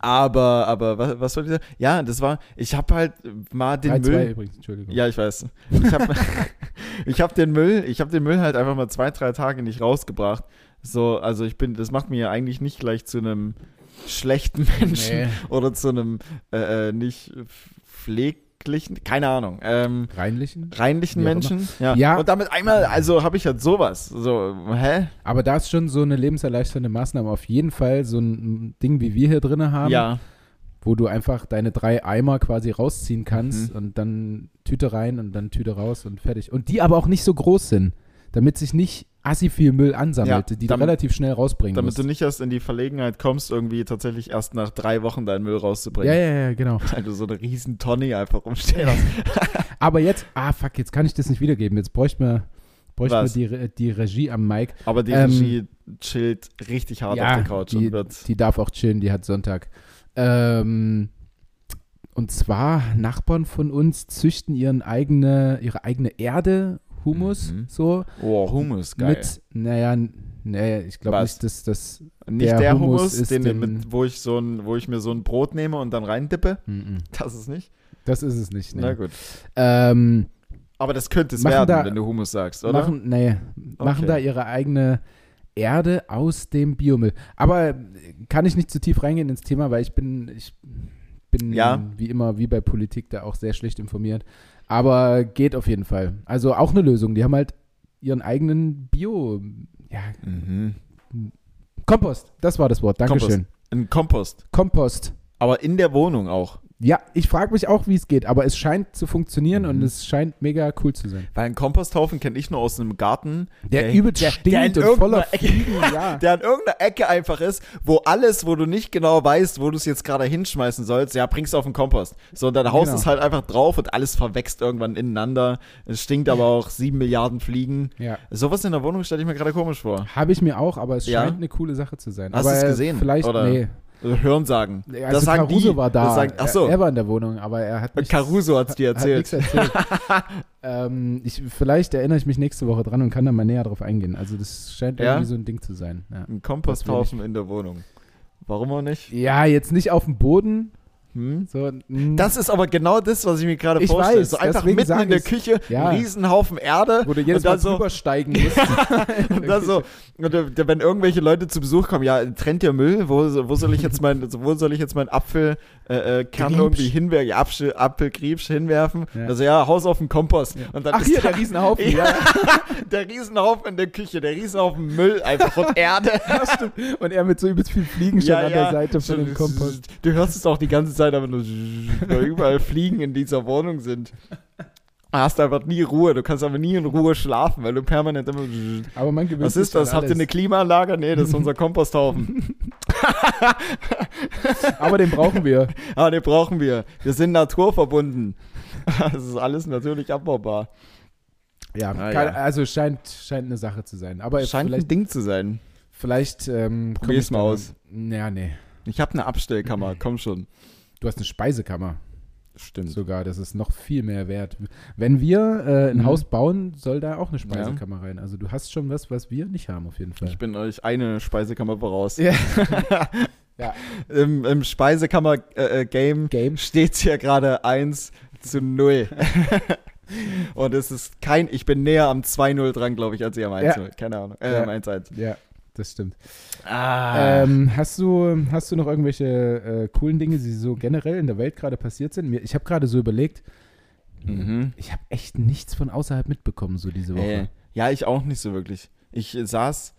aber, aber, was, was soll ich sagen? Ja, das war, ich habe halt mal den 3-2 Müll. übrigens, Entschuldigung. Ja, ich weiß. Ich habe ich hab den Müll, ich habe den Müll halt einfach mal zwei, drei Tage nicht rausgebracht. So, also ich bin, das macht mir ja eigentlich nicht gleich zu einem schlechten Menschen Nee. oder zu einem äh, äh, nicht pfleglichen, keine Ahnung. Ähm, Reinlichen? reinlichen Menschen. Ja. Ja. Und damit einmal, also habe ich halt sowas. So, hä? Aber da ist schon so eine lebenserleichternde Maßnahme auf jeden Fall so ein Ding, wie wir hier drin haben, Ja. Wo du einfach deine drei Eimer quasi rausziehen kannst Mhm. und dann Tüte rein und dann Tüte raus und fertig. Und die aber auch nicht so groß sind, damit sich nicht assi viel Müll ansammelt, Ja, die damit- du relativ schnell rausbringen Damit musst. du nicht erst in die Verlegenheit kommst, irgendwie tatsächlich erst nach drei Wochen deinen Müll ja, rauszubringen. ja, ja, genau. Weil du so eine riesen Tonne einfach rumstehen hast. Aber jetzt, ah fuck, jetzt kann ich das nicht wiedergeben. Jetzt bräuchte man, bräuchte man die, die Regie am Mic. Aber die Ähm, Regie chillt richtig hart auf der Couch die, und wird. die darf auch chillen, die hat Sonntag. Ähm, und zwar Nachbarn von uns züchten ihren eigene, ihre eigene Erde, Humus, Mhm. so. Oh, Hummus, geil. Mit, naja, naja, ich glaube nicht, dass das. Nicht der der, Hummus Hummus, ist den, den- mit, wo, ich so ein, wo ich mir so ein Brot nehme und dann reindippe. Mhm. Das ist nicht. Das ist es nicht. Na Nee. gut. Ähm, Aber das könnte es Machen werden, da- wenn du Hummus sagst, oder? machen, nee, machen Okay. da ihre eigene Erde aus dem Biomüll. Aber äh, kann ich nicht zu tief reingehen ins Thema, weil ich bin, ich bin Ja. wie immer, wie bei Politik, da auch sehr schlecht informiert. Aber geht auf jeden Fall. Also auch eine Lösung. Die haben halt ihren eigenen Bio, ja, Mhm. Kompost. Das war das Wort. Dankeschön. Ein Kompost. Kompost. Aber in der Wohnung auch. Ja, ich frage mich auch, wie es geht, aber es scheint zu funktionieren Mhm. und es scheint mega cool zu sein. Weil ein Komposthaufen kenne ich nur aus einem Garten. Der, übelst der, stinkt der in und voller irgendeiner Ecke, Fliegen, ja. der an irgendeiner Ecke einfach ist, wo alles, wo du nicht genau weißt, wo du es jetzt gerade hinschmeißen sollst, ja, bringst du auf den Kompost. So, und dann haust Genau. es halt einfach drauf und alles verwächst irgendwann ineinander. Es stinkt aber auch sieben Milliarden Fliegen. ja. Sowas in der Wohnung stelle ich mir gerade komisch vor. Habe ich mir auch, aber es Ja? scheint eine coole Sache zu sein. Hast aber du es gesehen, Vielleicht, oder? nee. Also Hören sagen. Also das sagen Caruso die. war da. Das sagen, ach so. Er, er war in der Wohnung, aber er hat nichts, Caruso hat es dir hat erzählt. nichts erzählt. ähm, ich, vielleicht erinnere ich mich nächste Woche dran und kann dann mal näher drauf eingehen. Also das scheint Ja? irgendwie so ein Ding zu sein. Ja. Ein Komposthaufen in der Wohnung. Warum auch nicht? ja, jetzt nicht auf dem Boden. Hm? So, Das ist aber genau das, was ich mir gerade vorstelle. weiß, so einfach mitten in der. Küche, Ja. ein Riesenhaufen Erde. wo du jedes Mal so, drüber steigen musst. und dann so, und der- wenn irgendwelche Leute zu Besuch kommen, ja, trennt ihr Müll? Wo, wo soll ich jetzt mein, wo soll ich jetzt meinen Apfelkern äh, Griebsch. irgendwie hinwerfen? Ja, Apfel, Apfelgriebsch hinwerfen? Ja. Also ja, Haus auf den Kompost. Und dann Ach ist hier, da der Riesenhaufen. Ja. ja. der Riesenhaufen in der Küche, der Riesenhaufen Müll einfach von Erde. Ja. Und er mit so übelst viel Fliegen schon an der Seite von dem Kompost. Du hörst es auch die ganze Zeit, aber nur weil überall Fliegen in dieser Wohnung sind. Du hast einfach nie Ruhe. Du kannst aber nie in Ruhe schlafen, weil du permanent immer. Aber man gewöhnt Was ist sich das? Habt ihr eine. Klimaanlage? Nee, das ist unser Komposthaufen. Aber den brauchen wir. Aber den brauchen wir. Wir sind naturverbunden. Das ist alles natürlich abbaubar. Ja, Ah, keine, ja. also scheint, scheint eine Sache zu sein. Aber Scheint vielleicht, ein Ding zu sein. vielleicht ähm, Probier's mal aus. Ja, nee. Ich habe eine Abstellkammer, komm schon. Du hast eine Speisekammer Stimmt. sogar. Das ist noch viel mehr wert. Wenn wir äh, ein Mhm. Haus bauen, soll da auch eine Speisekammer rein. Also du hast schon was, was wir nicht haben auf jeden Fall. Ich bin euch eine Speisekammer voraus. Ja. Ja. Im, im Speisekammer-Game Game. steht hier gerade 1 zu 0. Und es ist kein, ich bin näher am 2-0 dran, glaube ich, als ihr am 1-0. Ja. Keine Ahnung. Äh, Ja. am 1-1. Ja, das stimmt. Ah. Ähm, hast, du, hast du noch irgendwelche äh, coolen Dinge, die so generell in der Welt gerade passiert sind? Mir, ich habe gerade so überlegt, mhm. ich habe echt nichts von außerhalb mitbekommen, so diese Woche. Äh, ja, ich auch nicht so wirklich. Ich äh, saß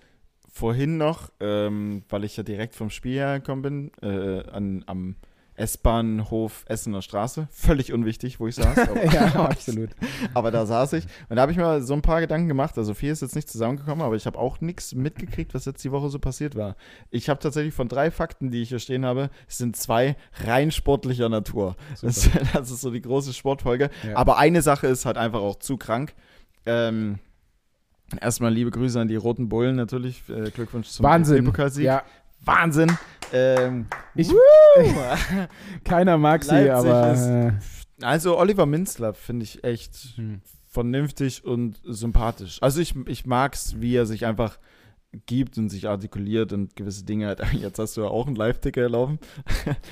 vorhin noch, ähm, weil ich ja direkt vom Spiel hergekommen bin, äh, an, am S-Bahnhof Essener Straße. Völlig unwichtig, wo ich saß. Aber, ja, absolut. aber da saß ich. Und da habe ich mir so ein paar Gedanken gemacht. Also viel ist jetzt nicht zusammengekommen, aber ich habe auch nichts mitgekriegt, was jetzt die Woche so passiert war. Ich habe tatsächlich von drei Fakten, die ich hier stehen habe, es sind zwei rein sportlicher Natur. Das, das ist so die große Sportfolge. Ja. Aber eine Sache ist halt einfach auch zu krank. Ähm, erstmal liebe Grüße an die Roten Bullen natürlich. Äh, Glückwunsch zum Wahnsinn. DFB-Pokalsieg. Ja, Wahnsinn. Ähm, Ich- keiner mag sie, Leipzig aber. ist- Äh, also Oliver Minzler finde ich echt hm. vernünftig und sympathisch. Also ich, ich mag es, wie er sich einfach gibt und sich artikuliert und gewisse Dinge hat. Jetzt hast du ja auch einen Live-Ticker laufen.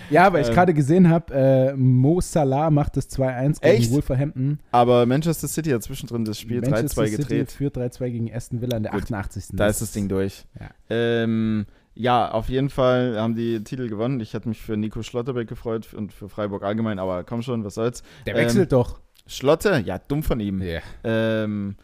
Ja, weil ich Ähm. gerade gesehen habe, äh, Mo Salah macht das 2-1 gegen Echt? Wolverhampton. Aber Manchester City hat zwischendrin das Spiel Manchester 3-2 City gedreht. führt 3-2 gegen Aston Villa in der Gut, 88. Da ist das Ding durch. Ja. Ähm, ja, auf jeden Fall haben die Titel gewonnen. Ich hätte mich für Nico Schlotterbeck gefreut und für Freiburg allgemein, aber komm schon, was soll's. Der wechselt doch. Schlotte, ja, dumm von ihm. Yeah. Ähm,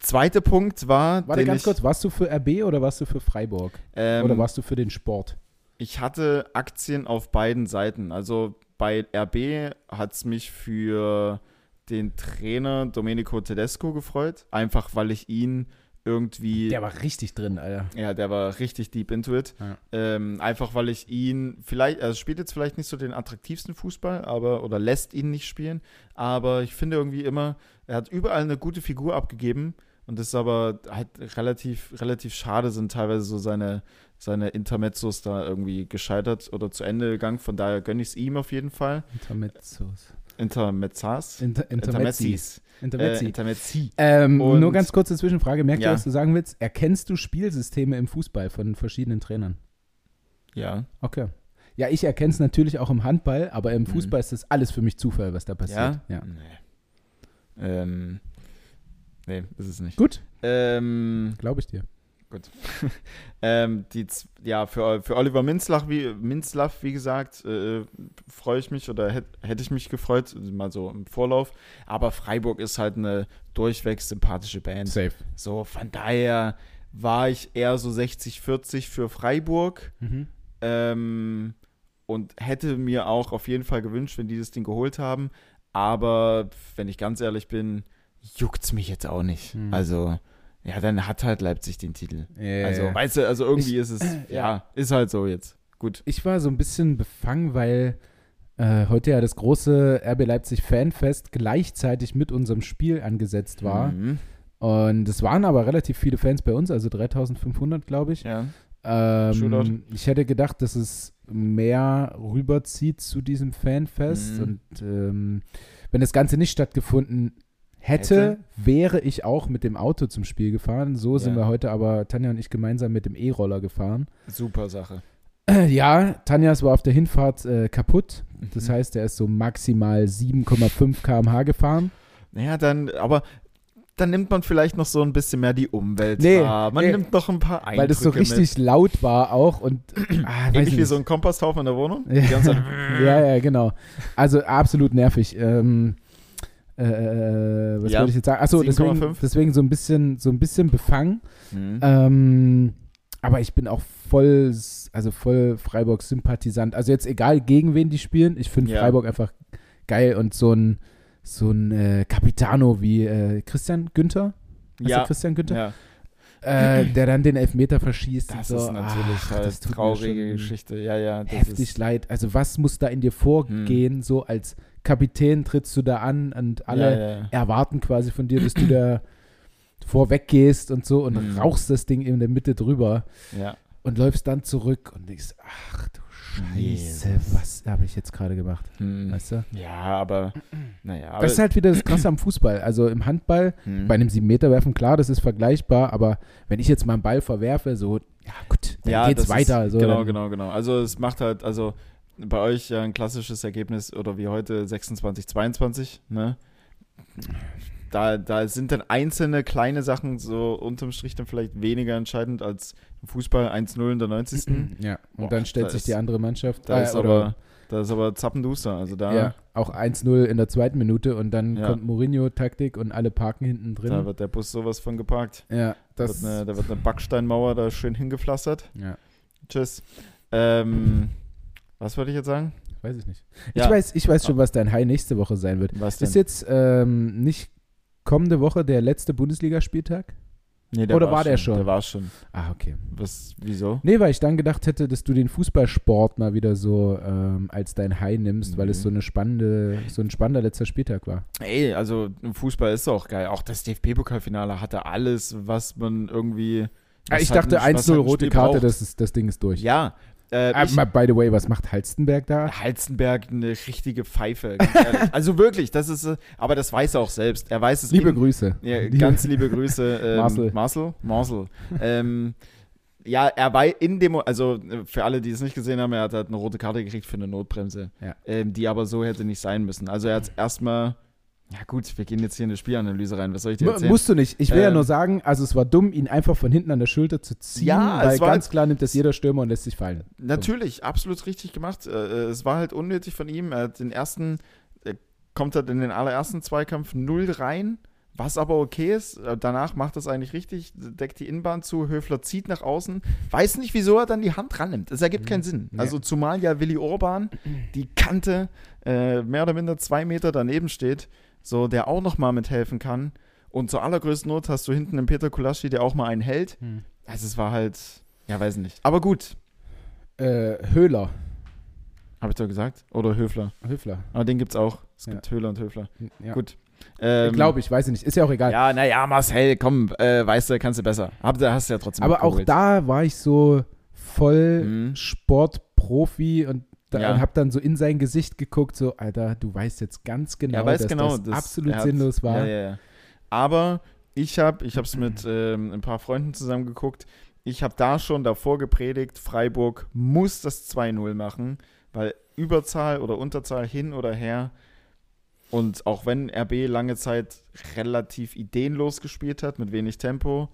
zweiter Punkt war, Warte ganz ich, kurz, warst du für RB oder warst du für Freiburg? ähm, oder warst du für den Sport? ich hatte Aktien auf beiden Seiten. Also bei RB hat es mich für den Trainer Domenico Tedesco gefreut, einfach weil ich ihn irgendwie Der war richtig drin, Alter. Ja, der war richtig deep into it. Ja. Ähm, einfach weil ich ihn vielleicht, er spielt jetzt vielleicht nicht so den attraktivsten Fußball, aber oder lässt ihn nicht spielen, aber ich finde irgendwie immer, er hat überall eine gute Figur abgegeben und das ist aber halt relativ, relativ schade sind teilweise so seine, seine Intermezzos da irgendwie gescheitert oder zu Ende gegangen. Von daher gönne ich es ihm auf jeden Fall. Intermezzos. Intermezzas? Inter Intermezzis. Äh, Intermezzi. Intermezzi. ähm, nur ganz kurze Zwischenfrage. Merkt Ja. ihr, was du sagen willst? Erkennst du Spielsysteme im Fußball von verschiedenen Trainern? Ja. Okay. Ja, ich erkenne es natürlich auch im Handball, aber im Mhm. Fußball ist das alles für mich Zufall, was da passiert. Ja? Nee. Ähm, nee, ist es nicht. Gut, Ähm, glaube ich dir. ähm, die, ja, für, für Oliver Minzlach, wie, Minzlaff, wie gesagt, äh, freue ich mich oder hätt- hätte ich mich gefreut, mal so im Vorlauf. Aber Freiburg ist halt eine durchweg sympathische Band. Safe. So, von daher war ich eher so 60-40 für Freiburg. Mhm. Ähm, und hätte mir auch auf jeden Fall gewünscht, wenn die das Ding geholt haben. Aber wenn ich ganz ehrlich bin, juckt's mich jetzt auch nicht. Hm. Also, ja, dann hat halt Leipzig den Titel. Ja, Also, weißt du, also irgendwie Ich- ist es, ja, ist halt so jetzt. Gut. Ich war so ein bisschen befangen, weil äh, heute ja das große RB Leipzig Fanfest gleichzeitig mit unserem Spiel angesetzt war. Mhm. Und es waren aber relativ viele Fans bei uns, also 3500, glaube ich. Ja. Ähm, ich hätte gedacht, dass es mehr rüberzieht zu diesem Fanfest. Mhm. Und ähm, wenn das Ganze nicht stattgefunden hätte, Hätte? wäre ich auch mit dem Auto zum Spiel gefahren. So sind Ja. wir heute aber, Tanja und ich, gemeinsam mit dem E-Roller gefahren. Super Sache. Ja, Tanjas war auf der Hinfahrt äh, kaputt. Das Mhm. heißt, er ist so maximal 7,5 km/h gefahren. Naja, dann, aber dann nimmt man vielleicht noch so ein bisschen mehr die Umwelt Nee, wahr. Man nee. nimmt noch ein paar Eindrücke weil das so richtig laut war auch und ah, Ähnlich wie so ein Komposthaufen in der Wohnung. Ja. Ja, ja, genau. Also absolut nervig. Ähm, äh, äh, was Ja. wollte ich jetzt sagen? Achso, deswegen, 7,5. deswegen so ein bisschen, so ein bisschen befangen. Mhm. Ähm, aber ich bin auch voll, also voll Freiburg-Sympathisant. Also jetzt egal, gegen wen die spielen, ich finde Ja. Freiburg einfach geil und so ein, so ein äh, Capitano wie äh, Christian Günther. Ja. Christian Günther? ja, Äh, der dann den Elfmeter verschießt. das und so. ist natürlich Ach, halt das tut mir traurige Geschichte. Ja, ja, das Heftig leid. Also was muss da in dir vorgehen, so als Kapitän trittst du da an und alle ja, ja. erwarten quasi von dir, dass du da vorweg gehst und so und Mhm. rauchst das Ding in der Mitte drüber ja. und läufst dann zurück und denkst, ach du Scheiße, Jesus. was habe ich jetzt gerade gemacht? Hm. Weißt du? Ja, aber naja. Aber, Das ist halt wieder das Krasse am Fußball. Also im Handball, hm. bei einem 7-Meter-Werfen, klar, das ist vergleichbar, aber wenn ich jetzt mal einen Ball verwerfe, so, ja gut, dann ja, geht's weiter. Ist, so, genau, genau, genau. Also es macht halt, also bei euch ja ein klassisches Ergebnis oder wie heute 26, 22, ne? Da, da sind dann einzelne kleine Sachen so unterm Strich dann vielleicht weniger entscheidend als Fußball 1-0 in der 90. Ja, und Boah, dann stellt da sich ist- die andere Mannschaft, Da äh, ist aber, da ist aber zappenduster. Also da, ja, auch 1-0 in der zweiten Minute und dann Ja. kommt Mourinho-Taktik und alle parken hinten drin. da wird der Bus sowas von geparkt. ja, Da das, wird, eine, da wird eine Backsteinmauer da schön hingepflastert. ja, Tschüss. Ähm, was wollte ich jetzt sagen? weiß ich nicht. Ja. Ich, weiß, ich weiß schon, was dein High nächste Woche sein wird. Was denn? Ist jetzt ähm, nicht kommende Woche der letzte Bundesligaspieltag? Nee, oder war der schon? Der war schon. Ah, okay. Was, wieso? Nee, weil ich dann gedacht hätte, dass du den Fußballsport mal wieder so ähm, als dein High nimmst, weil es Mhm. so eine spannende, so ein spannender letzter Spieltag war. Ey, also Fußball ist auch geil. Auch das DFB-Pokalfinale hatte alles, was man irgendwie. was ich dachte ein- was 1-0 halt ein rote Karte, braucht. das, ist, das Ding ist durch. Ja. Äh, Ah, ich, by the way, was macht Halstenberg da? Halstenberg eine richtige Pfeife, also wirklich, das ist, äh, aber das weiß er auch selbst. Er weiß es Liebe in- Grüße. Ja, Liebe- ganz liebe Grüße. Ähm, Marcel. Marcel? Marcel. ähm, ja, er war in dem, also äh, für alle, die es nicht gesehen haben, er hat halt eine rote Karte gekriegt für eine Notbremse, Ja. ähm, die aber so hätte nicht sein müssen. Also er hat erstmal, ja gut, wir gehen jetzt hier in eine Spielanalyse rein, was soll ich dir erzählen? Musst du nicht. Ich will ja Ähm, nur sagen, also es war dumm, ihn einfach von hinten an der Schulter zu ziehen, Ja, weil es war- ganz klar nimmt das jeder Stürmer und lässt sich fallen. Natürlich, absolut richtig gemacht. Äh, äh, es war halt unnötig von ihm. Er hat den ersten, er kommt halt in den allerersten Zweikampf null rein, was aber okay ist. Äh, Danach macht das eigentlich richtig, deckt die Innenbahn zu, Höfler zieht nach außen. Weiß nicht, wieso er dann die Hand rannimmt. Es ergibt keinen Sinn. Nee. Also zumal ja Willi Orban die Kante äh, mehr oder minder zwei Meter daneben steht, so der auch noch mal mithelfen kann. Und zur allergrößten Not hast du hinten einen Peter Kulaschi, der auch mal einen hält. Hm. Also es war halt, ja, weiß nicht. Aber gut, Äh, Höhler. habe ich doch gesagt. Oder Höfler. Höfler. Aber den gibt's auch. Es Ja. gibt Höhler und Höfler. Ja. Gut. Ähm, Glaube ich, weiß ich nicht. Ist ja auch egal. Ja, naja, Marcel, komm, äh, weißt du, kannst du besser. Aber da hast du ja trotzdem Aber auch da war ich so voll Mhm. Sportprofi und, da, Ja. und habe dann so in sein Gesicht geguckt, so, Alter, du weißt jetzt ganz genau, dass genau, das, absolut er hat- sinnlos war. Ja. Aber ich habe ich es mit ähm, ein paar Freunden zusammen geguckt. Ich habe da schon davor gepredigt, Freiburg muss das 2-0 machen, weil Überzahl oder Unterzahl hin oder her und auch wenn RB lange Zeit relativ ideenlos gespielt hat, mit wenig Tempo,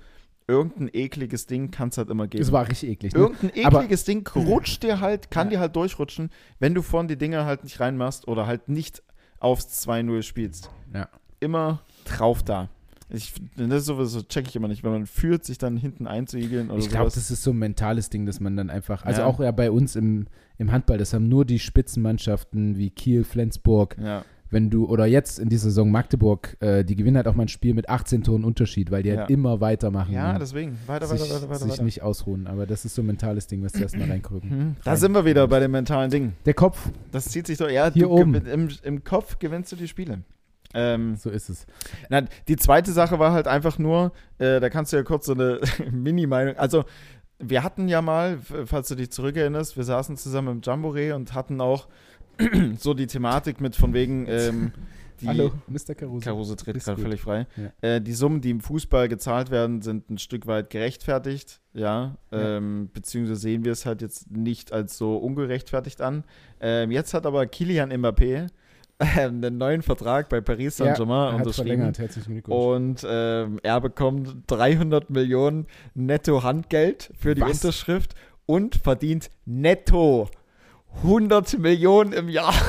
irgendein ekliges Ding kann es halt immer geben. Das war richtig eklig. Ne? Irgendein Aber- ekliges Ding rutscht dir halt, kann Ja. dir halt durchrutschen, wenn du vorne die Dinger halt nicht reinmachst oder halt nicht aufs 2-0 spielst. Ja. Immer drauf da. Ich, das sowieso, check ich immer nicht, wenn man führt, sich dann hinten einzuigeln oder Ich glaube, das ist so ein mentales Ding, dass man dann einfach, also Ja. auch ja bei uns im, im Handball, das haben nur die Spitzenmannschaften wie Kiel, Flensburg, ja, wenn du, oder jetzt in dieser Saison Magdeburg, äh, die gewinnen halt auch mal ein Spiel mit 18 Toren Unterschied, weil die halt Ja. immer weitermachen. ja, und deswegen. Weiter, sich, weiter, weiter, weiter. sich weiter. nicht ausruhen. Aber das ist so ein mentales Ding, was die erstmal reinkrücken. Hm, Da sind wir wieder bei dem mentalen Ding. Der Kopf, Das zieht sich doch, ja, Hier du, oben. Im, im Kopf gewinnst du die Spiele. Ähm, so ist es. Na, die zweite Sache war halt einfach nur, äh, da kannst du ja kurz so eine Mini-Meinung, also wir hatten ja mal, falls du dich zurückerinnerst, wir saßen zusammen im Jamboree und hatten auch so die Thematik mit von wegen ähm, die Hallo, Mr. Caruso. Caruso tritt gerade völlig frei. Ja. Äh, die Summen, die im Fußball gezahlt werden, sind ein Stück weit gerechtfertigt, ja, Ja. Ähm, beziehungsweise sehen wir es halt jetzt nicht als so ungerechtfertigt an. Ähm, jetzt hat aber Kilian Mbappé einen neuen Vertrag bei Paris Ja, Saint-Germain er hat unterschrieben. Und ähm, er bekommt 300 Millionen netto Handgeld für die Was? Unterschrift und verdient netto 100 Millionen im Jahr.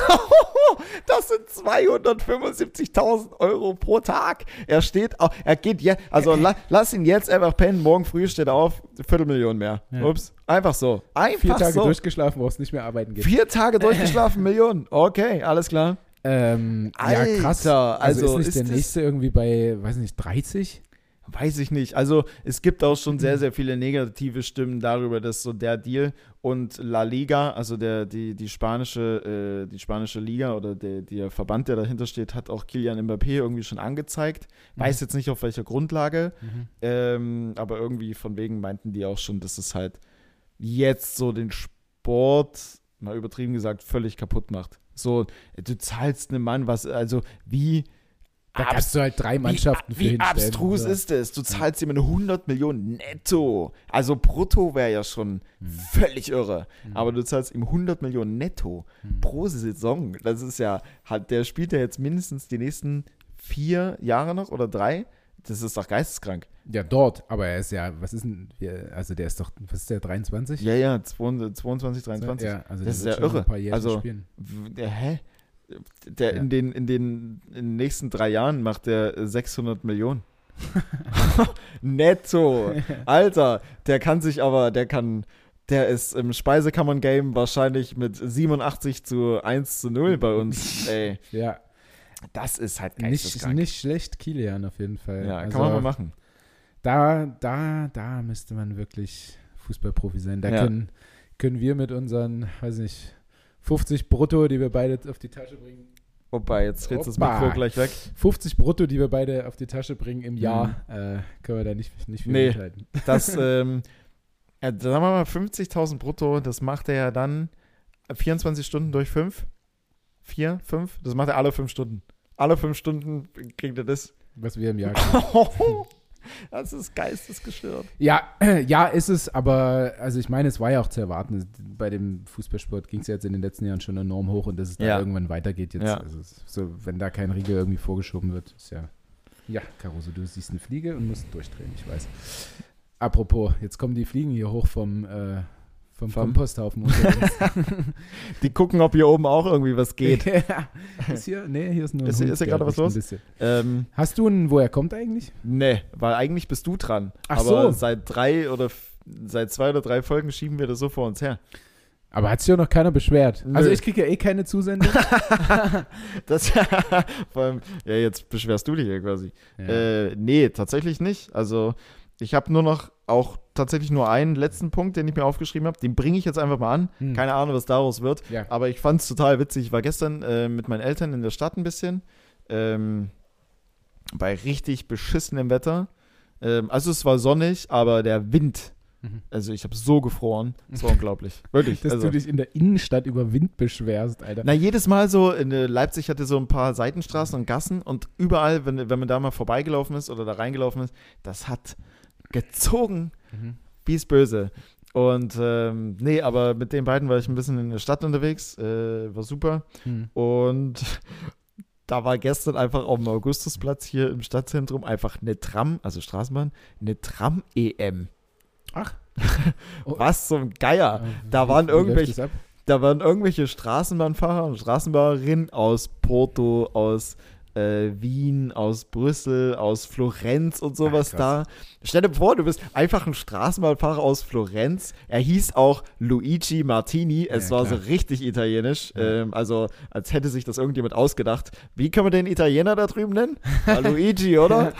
Das sind 275.000 Euro pro Tag. Er steht, au- er geht jetzt, also la, lass ihn jetzt einfach pennen. Morgen früh steht er auf, Viertelmillion mehr. Ja. Ups, einfach so. Einfach Vier Tage so. durchgeschlafen, brauchst nicht mehr arbeiten gehen. Vier Tage durchgeschlafen, Millionen. Okay, alles klar. Ähm, Alter, ja, krass. Also, also ist nicht ist der nächste irgendwie bei, weiß nicht, 30? Weiß ich nicht. Also es gibt auch schon sehr, sehr viele negative Stimmen darüber, dass so der Deal und La Liga, also der, die, die, spanische, äh, die spanische Liga oder der, der Verband, der dahinter steht, hat auch Kilian Mbappé irgendwie schon angezeigt. Mhm. Weiß jetzt nicht auf welcher Grundlage, Mhm. ähm, aber irgendwie von wegen meinten die auch schon, dass es halt jetzt so den Sport, mal übertrieben gesagt, völlig kaputt macht. So, du zahlst einem Mann was, also wie Da kannst du halt drei Mannschaften für wie, wie hinstellen. abstrus So. ist es? Du zahlst ihm eine 100 Millionen netto. Also brutto wäre ja schon Hm. völlig irre. Mhm. Aber du zahlst ihm 100 Millionen netto Mhm. pro Saison. Das ist ja, hat, der spielt ja jetzt mindestens die nächsten vier Jahre noch oder drei. Das ist doch geisteskrank. Ja, dort, aber er ist ja, was ist denn, ja, also der ist doch, was ist der, 23? Ja, ja, 22, 23. Ja, also Das ist ja irre. Also- Der, hä? Der Ja. in, den, in, den, in den nächsten drei Jahren macht der 600 Millionen. Netto. Alter, der kann sich aber, der kann, der ist im Speisekammern-Game wahrscheinlich mit 87 zu 1 zu 0 bei uns. Ey, Ja, das ist halt nicht, nicht schlecht, Kilian auf jeden Fall. Ja, also, kann man mal machen. Da, da, da müsste man wirklich Fußballprofi sein. Da Ja. können, können wir mit unseren, weiß nicht, 50 brutto, die wir beide auf die Tasche bringen, Wobei, jetzt dreht das. Mikro gleich weg. 50 brutto, die wir beide auf die Tasche bringen im Jahr, äh, können wir da nicht, nicht viel Mhm. Nee. mithalten. Das, ähm, ja, sagen wir mal 50.000 brutto, das macht er ja dann 24 Stunden durch 5. 4, 5? Das macht er alle 5 Stunden. Alle 5 Stunden kriegt er das. Was wir im Jahr kriegen. das ist geistesgestört. Ja, ja, ist es, aber also ich meine, es war ja auch zu erwarten. Bei dem Fußballsport ging es ja jetzt in den letzten Jahren schon enorm hoch und dass es da Ja. irgendwann weitergeht jetzt. Ja. Also es- so, wenn da kein Riegel irgendwie vorgeschoben wird, ist ja. Ja, Caruso, du siehst eine Fliege und musst durchdrehen, ich weiß. Apropos, jetzt kommen die Fliegen hier hoch vom, äh, vom Vom- Komposthaufen. Die gucken, ob hier oben auch irgendwie was geht. ja. Ist hier? Nee, hier ist nur Ist Hund, ist hier gerade was los? ähm, Hast du einen, wo er kommt eigentlich? nee, weil eigentlich bist du dran. Ach Aber so. seit drei oder seit zwei oder drei Folgen schieben wir das so vor uns her. Aber hat sich ja noch keiner beschwert. Nö. Also ich kriege ja eh keine Zusendung. Das, vor allem, ja, jetzt beschwerst du dich hier quasi. Ja. Äh, nee, tatsächlich nicht. Also ich habe nur noch auch tatsächlich nur einen letzten Punkt, den ich mir aufgeschrieben habe. Den bringe ich jetzt einfach mal an. Hm. Keine Ahnung, was daraus wird. ja. Aber ich fand es total witzig. Ich war gestern äh, mit meinen Eltern in der Stadt ein bisschen. Ähm, bei richtig beschissenem Wetter. Ähm, also es war sonnig, aber der Wind. Mhm. Also ich habe so gefroren. Das war unglaublich. Wirklich. Dass also, du dich in der Innenstadt über Wind beschwerst, Alter. na, jedes Mal so, in äh, Leipzig hatte so ein paar Seitenstraßen und Gassen und überall, wenn, wenn man da mal vorbeigelaufen ist oder da reingelaufen ist, das hat gezogen Mhm. wie es böse. Und ähm, nee, aber mit den beiden war ich ein bisschen in der Stadt unterwegs, äh, war super. Hm. Und da war gestern einfach auf dem Augustusplatz hier im Stadtzentrum einfach eine Tram, also Straßenbahn, eine Tram-EM. Ach. Was zum Geier. Da Wie- waren irgendwelche-? Da waren irgendwelche Straßenbahnfahrer und Straßenbahnerinnen aus Porto, aus äh, Wien, aus Brüssel, aus Florenz und sowas Ach, da. Stell dir vor, du bist einfach ein Straßenbahnfahrer aus Florenz. Er hieß auch Luigi Martini. Es Ja, war klar. so richtig italienisch. Ja. Ähm, also, als hätte sich das irgendjemand ausgedacht. Wie können wir den Italiener da drüben nennen? War Luigi, oder?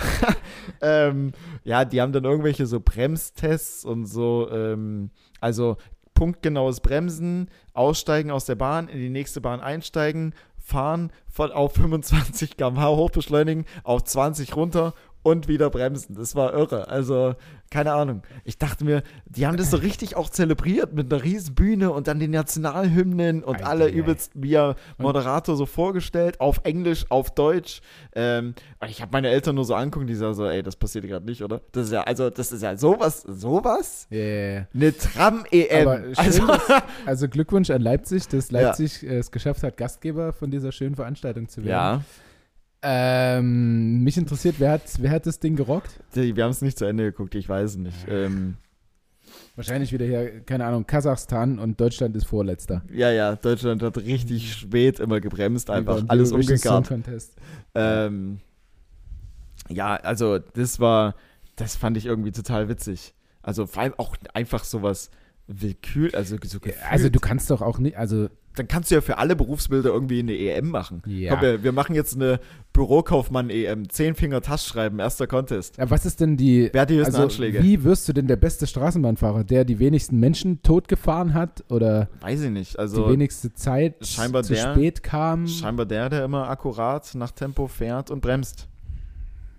ähm, ja, die haben dann irgendwelche so Bremstests und so, ähm, also punktgenaues Bremsen, aussteigen aus der Bahn, in die nächste Bahn einsteigen, fahren von auf 25 km/h hochbeschleunigen, auf 20 runter und wieder bremsen. Das war irre. Also, keine Ahnung. Ich dachte mir, die haben das so richtig auch zelebriert mit einer riesen Bühne und dann den Nationalhymnen und Ei, alle übelst via Moderator so vorgestellt, auf Englisch, auf Deutsch. Ähm, ich habe meine Eltern nur so angucken, die sagen so, ey, das passiert gerade nicht, oder? Das ist ja, also, das ist ja sowas, sowas? Ja, ja, ja. Eine Tram-EM. Also, Also Glückwunsch an Leipzig, dass Ja. Leipzig äh, es geschafft hat, Gastgeber von dieser schönen Veranstaltung zu werden. ja, Ähm, mich interessiert, wer hat, wer hat das Ding gerockt? wir haben es nicht zu Ende geguckt, ich weiß es nicht. Ähm, Wahrscheinlich wieder hier, keine Ahnung, Kasachstan und Deutschland ist Vorletzter. ja, ja, Deutschland hat richtig spät immer gebremst, einfach Über- alles umgekarrt. Ähm, ja, also das war, das fand ich irgendwie total witzig. Also vor allem auch einfach sowas willkür, also so gefühlt. Also du kannst doch auch nicht, also dann kannst du ja für alle Berufsbilder irgendwie eine EM machen. Ja. Komm, wir, wir machen jetzt eine Bürokaufmann-EM. Zehn Finger Tasch schreiben, erster Contest. Ja, was ist denn die. Wer hat die also, Anschläge? Wie wirst du denn der beste Straßenbahnfahrer? Der die wenigsten Menschen totgefahren hat oder Weiß ich nicht. die Also wenigste Zeit scheinbar zu der- spät kam? scheinbar der, der immer akkurat nach Tempo fährt und bremst.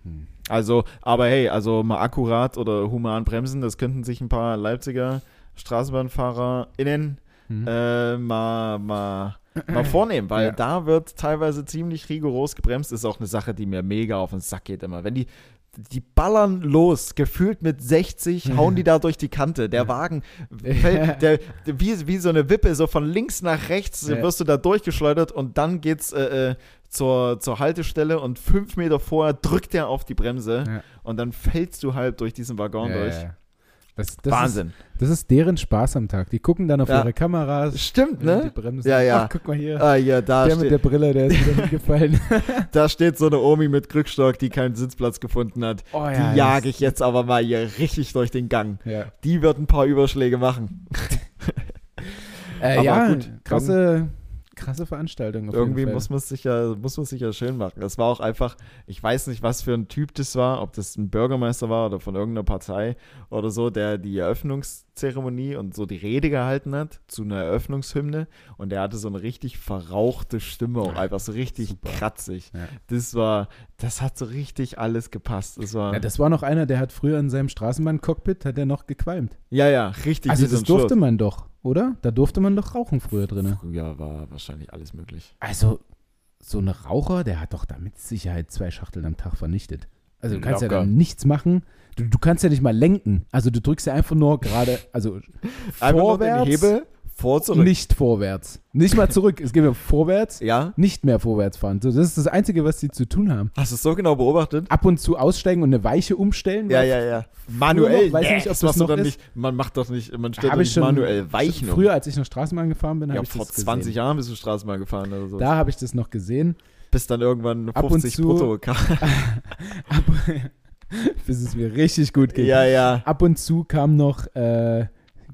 Hm. Also, aber hey, also mal akkurat oder human bremsen, das könnten sich ein paar Leipziger StraßenbahnfahrerInnen Hm. äh, mal, mal, mal vornehmen, weil Ja. da wird teilweise ziemlich rigoros gebremst. Ist auch eine Sache, die mir mega auf den Sack geht immer. Wenn die, die ballern los, gefühlt mit 60, hauen die da durch die Kante. Der Wagen fällt, der, wie, wie so eine Wippe, so von links nach rechts wirst du da durchgeschleudert und dann geht's äh, äh, zur, zur Haltestelle und fünf Meter vorher drückt er auf die Bremse Ja. und dann fällst du halt durch diesen Waggon Ja, durch. ja. Das, das Wahnsinn. Ist, das ist deren Spaß am Tag. Die gucken dann auf Ja. ihre Kameras. Stimmt, Die ne? bremsen. Ja, ja. Ach, guck mal hier. Ah, ja, da der steht, mit der Brille, der ist wieder hingefallen. Da steht so eine Omi mit Krückstock, die keinen Sitzplatz gefunden hat. Oh, ja, die jage ich jetzt aber mal hier richtig durch den Gang. Ja, Die wird ein paar Überschläge machen. äh, Aber ja gut, krasse, krasse Veranstaltung. Irgendwie muss man es sich ja, muss man sich ja schön machen. Das war auch einfach, ich weiß nicht, was für ein Typ das war, ob das ein Bürgermeister war oder von irgendeiner Partei oder so, der die Eröffnungszeremonie und so die Rede gehalten hat zu einer Eröffnungshymne und der hatte so eine richtig verrauchte Stimme, auch einfach so richtig Super. kratzig. Ja. Das war, das hat so richtig alles gepasst. Das war, Ja, das war noch einer, der hat früher in seinem Straßenbahn-Cockpit, hat er noch gequalmt. ja, ja, richtig. Also das durfte Schluss. man doch, oder? Da durfte man doch rauchen früher drin. Früher war wahrscheinlich alles möglich. Also so ein Raucher, der hat doch da mit Sicherheit zwei Schachteln am Tag vernichtet. Also du kannst ja Locker. dann nichts machen. Du, du kannst ja nicht mal lenken. Also du drückst ja einfach nur gerade, also Einfach nur den vorwärts, Hebel vor zurück. nicht vorwärts. Nicht mal zurück. Es geht ja vorwärts, Ja? nicht mehr vorwärts fahren. So, das ist das Einzige, was sie zu tun haben. Hast du es so genau beobachtet? Ab und zu aussteigen und eine Weiche umstellen. Ja, ja, ja. Manuell. noch, weiß nee, nicht, ob das das noch ist. nicht. Man macht doch nicht, man stellt doch ich nicht manuell Weichen um. Früher, als ich noch Straßenbahn gefahren bin, Ja, habe ich vor das 20 gesehen. Jahren bist du Straßenbahn gefahren oder so. Da habe ich das noch gesehen. Bis dann irgendwann Ab und 50 zu- brutto kam. Ab, bis es mir richtig gut ging. ja, ja. Ab und zu kam noch, äh,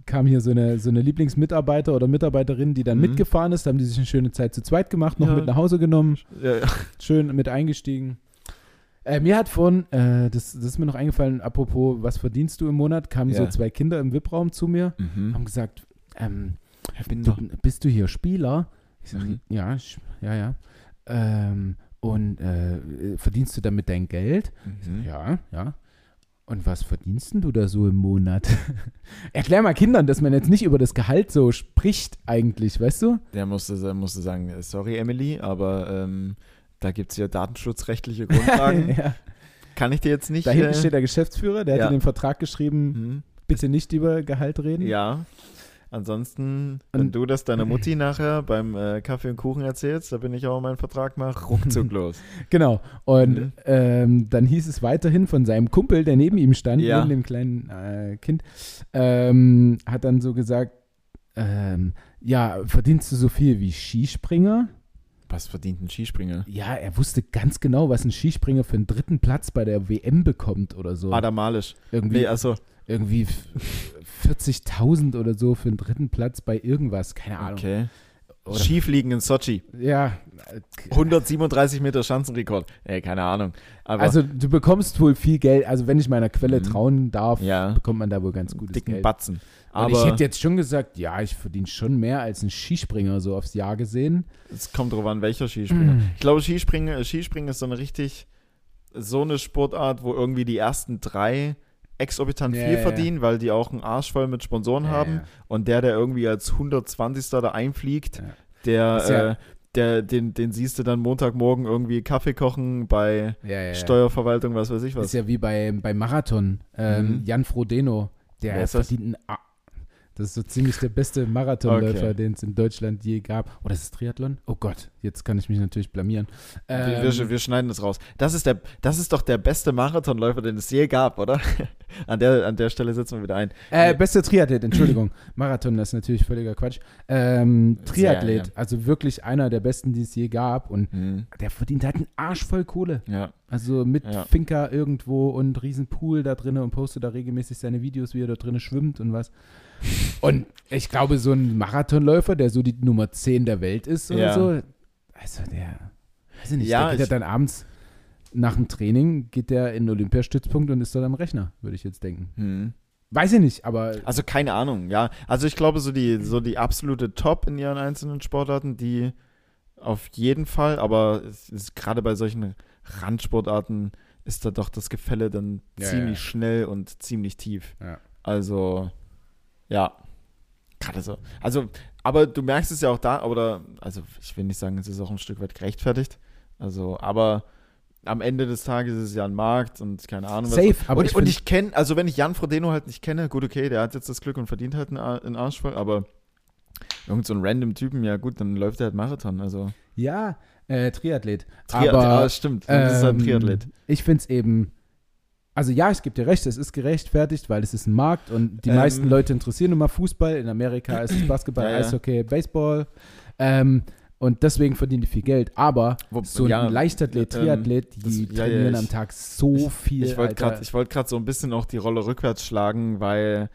kam hier so eine, so eine Lieblingsmitarbeiter oder Mitarbeiterin, die dann Mhm. mitgefahren ist. Da haben die sich eine schöne Zeit zu zweit gemacht, noch Ja. mit nach Hause genommen, ja, ja. schön mit eingestiegen. Äh, mir hat von, äh, das, das ist mir noch eingefallen, apropos, was verdienst du im Monat, kamen so zwei Kinder im VIP-Raum zu mir, Mhm. haben gesagt, ähm, du, bist du hier Spieler? Ich sage, Mhm. ja, ich, ja, ja. Ähm, und äh, verdienst du damit dein Geld? Mhm. Ja, ja. Und was verdienst denn du da so im Monat? Erklär mal Kindern, dass man jetzt nicht über das Gehalt so spricht eigentlich, weißt du? Der musste, der musste sagen, sorry Emily, aber ähm, da gibt es ja datenschutzrechtliche Grundlagen. ja. Kann ich dir jetzt nicht. Da hinten äh, steht der Geschäftsführer, der ja. hat in den Vertrag geschrieben, mhm. bitte nicht über Gehalt reden. Ja. Ansonsten, wenn du das deiner Mutti nachher beim äh, Kaffee und Kuchen erzählst, da bin ich auch meinen Vertrag mache, ruckzuck los. Genau. Und Mhm. ähm, dann hieß es weiterhin von seinem Kumpel, der neben ihm stand, Ja. neben dem kleinen äh, Kind, ähm, hat dann so gesagt, ähm, ja, verdienst du so viel wie Skispringer? Was verdient ein Skispringer? Ja, er wusste ganz genau, was ein Skispringer für einen dritten Platz bei der WM bekommt oder so. Adam Malisch. irgendwie Nee, also, irgendwie f- 40.000 oder so für einen dritten Platz bei irgendwas, keine Ahnung. okay. Oder, Skifliegen in Sochi. ja, äh, 137 Meter Schanzenrekord. Ey, keine Ahnung. Aber also du bekommst wohl viel Geld, also wenn ich meiner Quelle Mhm. trauen darf, ja, bekommt man da wohl ganz gutes dicken Geld. Batzen. Und Aber ich hätte jetzt schon gesagt, ja, ich verdiene schon mehr als ein Skispringer so aufs Jahr gesehen. es kommt drauf an, welcher Skispringer. Mhm. Ich glaube, Skispringen, Skispringen ist so eine richtig, so eine Sportart, wo irgendwie die ersten drei exorbitant Ja, viel verdienen, weil die auch einen Arsch voll mit Sponsoren haben. Und der, der irgendwie als 120. da einfliegt, der, äh, der, den, den siehst du dann Montagmorgen irgendwie Kaffee kochen bei Ja, ja, ja. Steuerverwaltung, was weiß ich Das was. ist ja wie bei, beim Marathon. Ähm, Mhm. Jan Frodeno, der verdient einen Das ist so ziemlich der beste Marathonläufer, Okay. den es in Deutschland je gab. Oh, das ist Triathlon? Oh Gott, jetzt kann ich mich natürlich blamieren. wir, Ähm, wir, wir schneiden das raus. Das ist, der, das ist doch der beste Marathonläufer, den es je gab, oder? an, der, an der Stelle setzen wir wieder ein. Äh, beste Triathlet, Entschuldigung. Marathon, das ist natürlich völliger Quatsch. Ähm, Sehr, Triathlet, ja. also wirklich einer der besten, die es je gab. Und Hm, der verdient halt einen Arsch voll Kohle. ja. Also mit Ja. Finca irgendwo und riesen Pool da drinne und postet da regelmäßig seine Videos, wie er da drinne schwimmt und was. Und ich glaube, so ein Marathonläufer, der so die Nummer 10 der Welt ist oder Ja. so, also der, weiß ich nicht, Ja, der geht ja dann abends nach dem Training, geht der in den Olympiastützpunkt und ist dort am Rechner, würde ich jetzt denken. Hm. Weiß ich nicht, aber Also keine Ahnung, ja. Also ich glaube, so die, so die absolute Top in ihren einzelnen Sportarten, die auf jeden Fall, aber es ist gerade bei solchen Randsportarten ist da doch das Gefälle dann Ja, ziemlich ja. schnell und ziemlich tief. Ja. Also, ja. Gerade so. Also, aber du merkst es ja auch da, oder, also ich will nicht sagen, es ist auch ein Stück weit gerechtfertigt. Also, aber am Ende des Tages ist es ja ein Markt und keine Ahnung was. safe. Aber und ich und ich kenne, also wenn ich Jan Frodeno halt nicht kenne, gut, okay, der hat jetzt das Glück und verdient halt einen, Ar- einen Arsch voll, aber irgend so ein random Typen, ja gut, dann läuft er halt Marathon. Also ja, äh, Triathlet. Tri aber ja, stimmt, das ist halt ein ähm, Triathlet. Ich finde es eben, also ja, ich gebe dir recht, es ist gerechtfertigt, weil es ist ein Markt und die Ähm. meisten Leute interessieren immer Fußball. In Amerika ist es Basketball, Ja, ja. Eishockey, Baseball. Ähm, und deswegen verdienen die viel Geld. Aber Wo- so ja, ein Leichtathlet, ähm, Triathlet, die das- ja, ja, trainieren ich- am Tag so viel. Ich wollte gerade wollt so ein bisschen auch die Rolle rückwärts schlagen, weil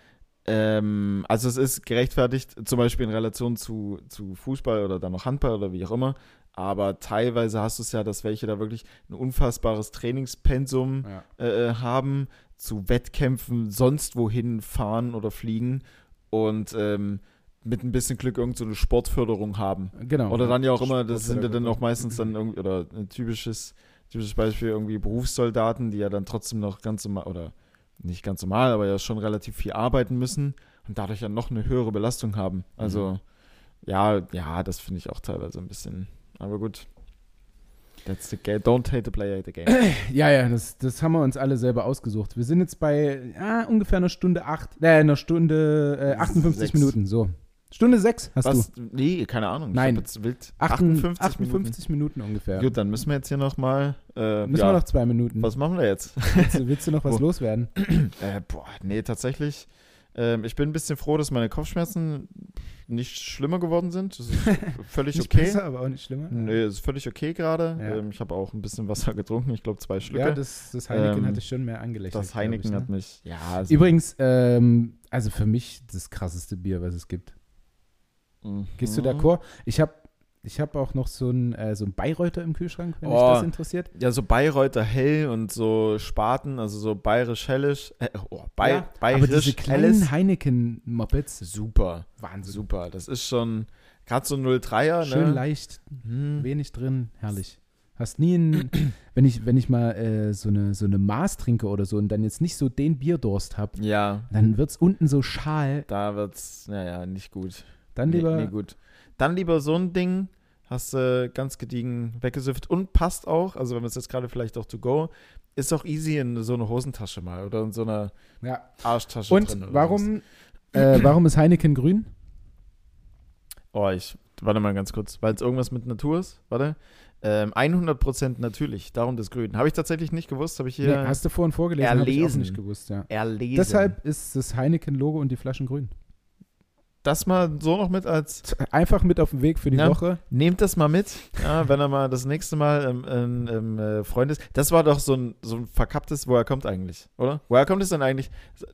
ähm, also es ist gerechtfertigt, zum Beispiel in Relation zu, zu Fußball oder dann noch Handball oder wie auch immer, aber teilweise hast du es ja, dass welche da wirklich ein unfassbares Trainingspensum Ja. äh, haben, zu Wettkämpfen sonst wohin fahren oder fliegen und ähm, mit ein bisschen Glück irgend so eine Sportförderung haben. Genau. Oder dann ja auch immer, das sind ja dann auch meistens dann irgendwie, oder ein typisches, typisches Beispiel irgendwie Berufssoldaten, die ja dann trotzdem noch ganz normal, oder nicht ganz normal, aber ja schon relativ viel arbeiten müssen und dadurch ja noch eine höhere Belastung haben. Also, Mhm. ja, ja, das finde ich auch teilweise ein bisschen, aber gut. That's the game. Don't hate the player, hate the game. Ja, ja, das, das haben wir uns alle selber ausgesucht. Wir sind jetzt bei ja, ungefähr einer Stunde acht, äh, einer Stunde äh, 58 Sechs. Minuten, so. Stunde sechs hast Was? du. Nee, keine Ahnung. Nein. Ich hab jetzt wild 58, 58, Minuten. 58 Minuten ungefähr. Gut, dann müssen wir jetzt hier nochmal. Äh, Müssen ja, wir noch zwei Minuten. was machen wir jetzt? Willst, du, willst du noch was loswerden? Äh, boah, nee, tatsächlich. Ähm, ich bin ein bisschen froh, dass meine Kopfschmerzen nicht schlimmer geworden sind. Das ist völlig Nicht okay. besser, aber auch nicht schlimmer. Nee, ist völlig okay gerade. Ja. Ähm, ich habe auch ein bisschen Wasser getrunken, ich glaube zwei Schlücke. Ja, das, das Heineken Ähm, hatte ich schon mehr angelächelt. das Heineken ich, ne? hat mich. Ja, also, Übrigens, ähm, also für mich das krasseste Bier, was es gibt. Gehst du Mhm. d'accord? Ich habe ich hab auch noch so ein, äh, so ein Bayreuther im Kühlschrank, wenn dich Oh. das interessiert. Ja, so Bayreuther Hell und so Spaten, also so bayerisch-hellisch. Äh, oh, Bay Ja, aber diese kleinen Heineken-Mopeds, Super, Wahnsinn. super. Das ist schon gerade so 03er, Schön ne? leicht, Hm. wenig drin, herrlich. Hast nie ein, wenn ich, wenn ich mal äh, so, eine, so eine Maß trinke oder so und dann jetzt nicht so den Bierdurst habe, Ja, dann wird es unten so schal. da wird's, naja, nicht gut. Dann Nee, lieber, Nee, gut. Dann lieber so ein Ding, hast du ganz gediegen weggesüfft und passt auch, also wenn man es jetzt gerade vielleicht auch to go, ist auch easy in so eine Hosentasche mal oder in so einer ja. Arschtasche Und drin. warum, äh, warum ist Heineken grün? Oh, ich, warte mal ganz kurz, weil es irgendwas mit Natur ist, warte. Ähm, 100% natürlich, darum das Grün. Habe ich tatsächlich nicht gewusst, habe ich hier Nee, hast du vorhin vorgelesen, habe ich auch nicht gewusst, ja. erlesen. Deshalb ist das Heineken-Logo und die Flaschen grün. Das mal so noch mit als Einfach mit auf den Weg für die Ja. Woche. Nehmt das mal mit, ja, wenn er mal das nächste Mal im, im, im äh, Freund ist. Das war doch so ein, so ein verkapptes, woher kommt eigentlich, oder? Woher kommt es denn eigentlich, äh,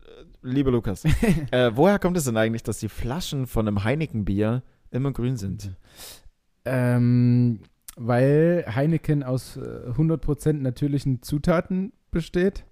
lieber Lukas, äh, woher kommt es denn eigentlich, dass die Flaschen von einem Heineken-Bier immer grün sind? Ähm, weil Heineken aus äh, 100% natürlichen Zutaten besteht.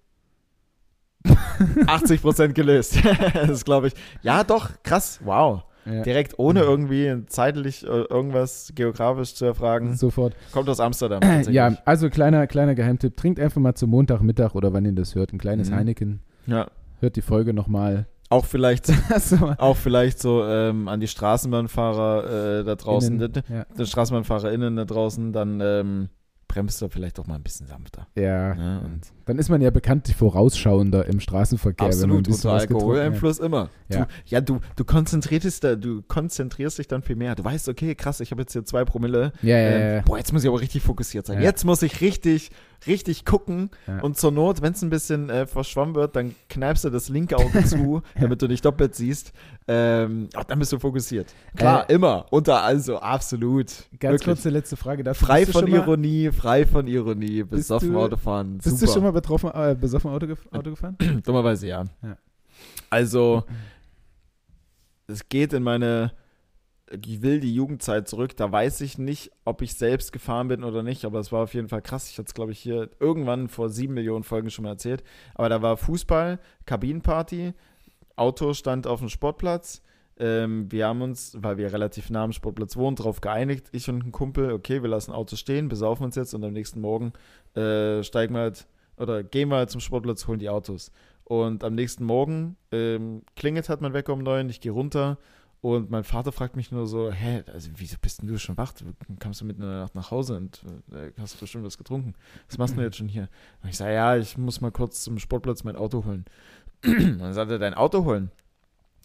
80% gelöst. das glaube ich. Ja, doch, krass, wow. Ja. Direkt ohne irgendwie zeitlich äh, irgendwas geografisch zu erfragen. Sofort. Kommt aus Amsterdam. tatsächlich. Ja, also kleiner, kleiner Geheimtipp. Trinkt einfach mal zum Montagmittag oder wann ihr das hört. Ein kleines Mhm. Heineken. ja. Hört die Folge nochmal. Auch vielleicht, so, auch vielleicht so ähm, an die Straßenbahnfahrer äh, da draußen. innen. Die, Ja. die StraßenbahnfahrerInnen da draußen, dann ähm, bremst du vielleicht auch mal ein bisschen sanfter. ja. Ne? Und Dann ist man ja bekanntlich vorausschauender im Straßenverkehr. wenn man ein absolut, bisschen unter. Alkoholeinfluss immer. Ja. Du, ja, du, du konzentrierst da, du konzentrierst dich dann viel mehr. Du weißt, okay, krass, ich habe jetzt hier zwei Promille. Ja, ja, Ähm, ja. boah, jetzt muss ich aber richtig fokussiert sein. Ja. Jetzt muss ich richtig, richtig gucken. Ja. Und zur Not, wenn es ein bisschen äh, verschwommen wird, dann kneipst du das linke Auge zu, damit du nicht doppelt siehst. Ähm, ach, dann bist du fokussiert. Klar, Äh, immer. Unter, also absolut. Ganz Wirklich. kurze letzte Frage. Dafür. Frei von Ironie, frei von Ironie, besoffen du- Autofahren. Bist Super. du schon mal betroffen, äh, besoffen Auto, gef Auto gefahren? Dummerweise ja. Ja. Also, es geht in meine wilde Jugendzeit zurück. Da weiß ich nicht, ob ich selbst gefahren bin oder nicht, aber es war auf jeden Fall krass. Ich hatte es, glaube ich, hier irgendwann vor sieben Millionen Folgen schon mal erzählt. Aber da war Fußball, Kabinenparty, Auto stand auf dem Sportplatz. Ähm, wir haben uns, weil wir relativ nah am Sportplatz wohnen, darauf geeinigt, ich und ein Kumpel, okay, wir lassen Autos stehen, besaufen uns jetzt und am nächsten Morgen äh, steigen wir halt oder gehen wir halt zum Sportplatz, holen die Autos. Und am nächsten Morgen ähm, klingelt halt mein Wecker um neun, ich gehe runter und mein Vater fragt mich nur so, hä, also wieso bist denn du schon wach? Kamst du mitten in der Nacht nach Hause und äh, hast bestimmt was getrunken? Was machst du jetzt schon hier? Und ich sage, ja, ich muss mal kurz zum Sportplatz mein Auto holen. und dann sagt er, dein Auto holen?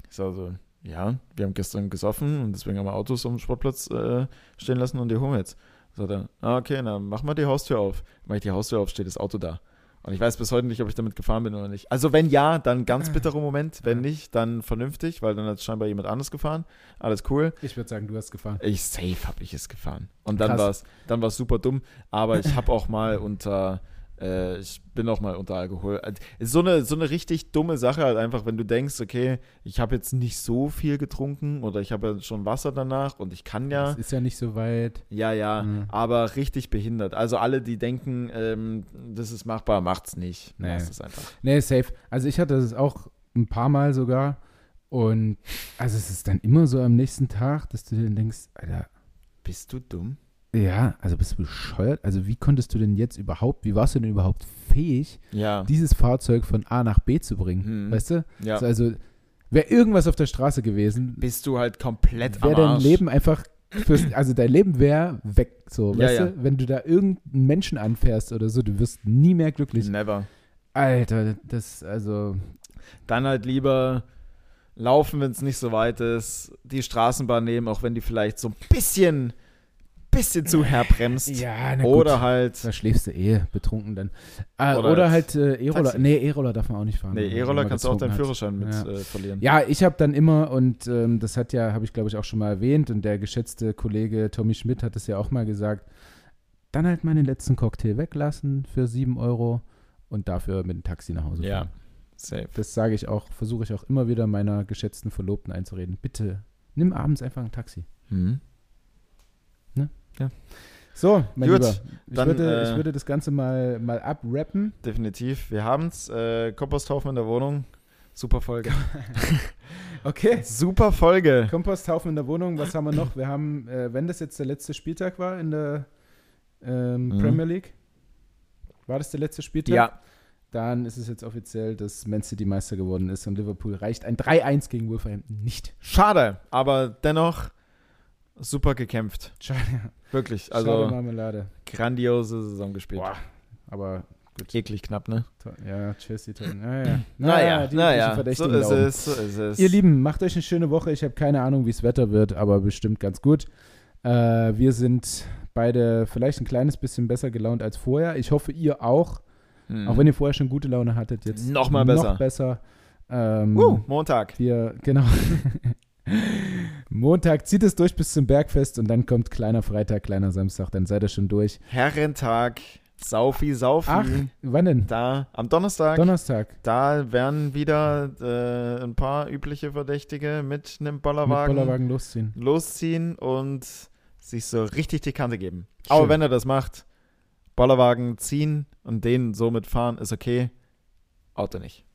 Ich sage so, ja, wir haben gestern gesoffen und deswegen haben wir Autos am Sportplatz äh, stehen lassen und die holen wir jetzt. Sagt er, ah, okay, dann mach mal die Haustür auf. Mach ich die Haustür auf, steht das Auto da. Und ich weiß bis heute nicht, ob ich damit gefahren bin oder nicht. Also wenn ja, dann ganz bitterer Moment. Wenn nicht, dann vernünftig, weil dann hat scheinbar jemand anderes gefahren. Alles cool. Ich würde sagen, du hast gefahren. Ich safe habe ich es gefahren. Und dann war es dann war's super dumm. Aber ich habe auch mal unter äh, ich bin auch mal unter Alkohol. Also, so eine, so eine richtig dumme Sache halt einfach, wenn du denkst, okay, ich habe jetzt nicht so viel getrunken oder ich habe ja schon Wasser danach und ich kann ja. Das ist ja nicht so weit. Ja, ja, mhm. aber richtig behindert. Also alle, die denken, ähm, das ist machbar, macht's nicht. Nee. es einfach. Nee, safe. Also ich hatte das auch ein paar Mal sogar. Und also es ist dann immer so am nächsten Tag, dass du dir denkst, Alter. Bist du dumm? Ja, also bist du bescheuert? Also wie konntest du denn jetzt überhaupt, wie warst du denn überhaupt fähig, ja. dieses Fahrzeug von A nach B zu bringen? Hm. Weißt du? Ja. Also, also wäre irgendwas auf der Straße gewesen. Bist du halt komplett am Wäre dein Leben einfach, fürs, also dein Leben wäre weg, so, ja, weißt du? Wenn du da irgendeinen Menschen anfährst oder so, du wirst nie mehr glücklich. Never. Alter, das, also. Dann halt lieber laufen, wenn es nicht so weit ist, die Straßenbahn nehmen, auch wenn die vielleicht so ein bisschen bisschen zu herbremst. Ja, na Oder gut. halt. Da schläfst du eh betrunken dann. Äh, oder, oder, halt äh, E-Roller. Nee, E-Roller darf man auch nicht fahren. Nee, E-Roller kannst du auch deinen Führerschein mit ja. äh, verlieren. Ja, ich habe dann immer, und ähm, das hat ja, habe ich glaube ich auch schon mal erwähnt, und der geschätzte Kollege Tommy Schmidt hat es ja auch mal gesagt, dann halt meinen letzten Cocktail weglassen für 7 Euro und dafür mit dem Taxi nach Hause fahren. Ja, safe. Das sage ich auch, versuche ich auch immer wieder meiner geschätzten Verlobten einzureden. Bitte, nimm abends einfach ein Taxi. Mhm. Ja. So, mein Gut, Lieber, ich, dann, würde, äh, ich würde das Ganze mal, mal abrappen. Definitiv. Wir haben es. Äh, Komposthaufen in der Wohnung. Super Folge. okay. Super Folge. Komposthaufen in der Wohnung. Was haben wir noch? Wir haben, äh, wenn das jetzt der letzte Spieltag war in der ähm, mhm. Premier League, war das der letzte Spieltag? Ja. Dann ist es jetzt offiziell, dass Man City Meister geworden ist und Liverpool reicht ein 3-1 gegen Wolverhampton nicht. Schade, aber dennoch super gekämpft. Schade. Wirklich. Also Schade Marmelade. Grandiose Saison gespielt. Boah, aber gut. Eklig knapp, ne? Ja, Chelsea. Naja, naja, die naja. so ist es, so ist es. Ihr Lieben, macht euch eine schöne Woche. Ich habe keine Ahnung, wie es Wetter wird, aber bestimmt ganz gut. Äh, wir sind beide vielleicht ein kleines bisschen besser gelaunt als vorher. Ich hoffe, ihr auch. Hm. Auch wenn ihr vorher schon gute Laune hattet, jetzt noch mal besser. Noch besser. Ähm, uh, Montag. Wir, genau. Montag zieht es durch bis zum Bergfest und dann kommt kleiner Freitag, kleiner Samstag, dann seid ihr schon durch. Herrentag, Saufi, Saufi. Ach, wann denn? Da, am Donnerstag. Donnerstag. Da werden wieder äh, ein paar übliche Verdächtige mit einem Bollerwagen, mit Bollerwagen losziehen. losziehen und sich so richtig die Kante geben. Schön. Aber wenn er das macht, Bollerwagen ziehen und den somit fahren, ist okay. Auto nicht.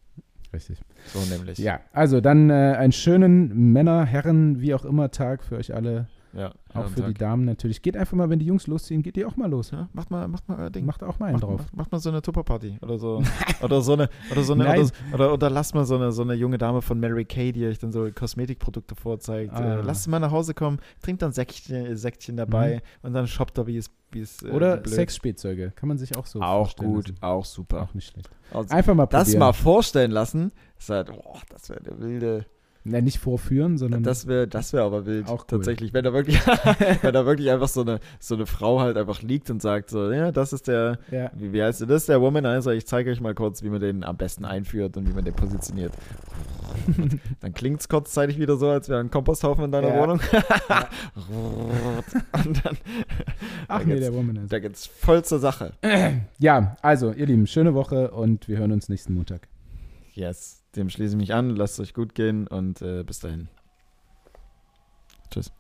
Richtig. So nämlich. Ja, also dann äh, einen schönen Männer, Herren, wie auch immer Tag für euch alle. Ja, auch für Tag. die Damen natürlich. Geht einfach mal, wenn die Jungs losziehen, geht ihr auch mal los. Ja, macht mal, macht mal euer Ding. Macht auch mal einen macht, drauf. Macht, macht, mal so eine Tupperparty oder so. oder so eine, oder so eine, oder, oder, oder, lasst mal so eine, so eine junge Dame von Mary Kay, die euch dann so Kosmetikprodukte vorzeigt. Ah. Äh, lasst sie mal nach Hause kommen, trinkt dann Säckchen, Säckchen dabei mhm. und dann shoppt er, wie es äh, oder Sexspielzeuge. Kann man sich auch so Auch gut, lassen. auch super. Auch nicht schlecht. Also Einfach mal probieren. Das mal vorstellen lassen. Ist halt, oh, das wäre eine wilde. Ne, nicht vorführen, sondern. Das wäre das wär aber wild. Auch cool. Tatsächlich, wenn da wirklich, wenn da wirklich einfach so eine, so eine Frau halt einfach liegt und sagt so, ja, das ist der, ja. wie, wie heißt der, das ist der Womanizer, ich zeige euch mal kurz, wie man den am besten einführt und wie man den positioniert. dann klingt es kurzzeitig wieder so, als wäre ein Komposthaufen in deiner ja. Wohnung. und dann, Ach da nee, der Womanizer. Da geht's voll zur Sache. Ja, also, ihr Lieben, schöne Woche und wir hören uns nächsten Montag. Yes, dem schließe ich mich an. Lasst es euch gut gehen und äh, bis dahin. Tschüss.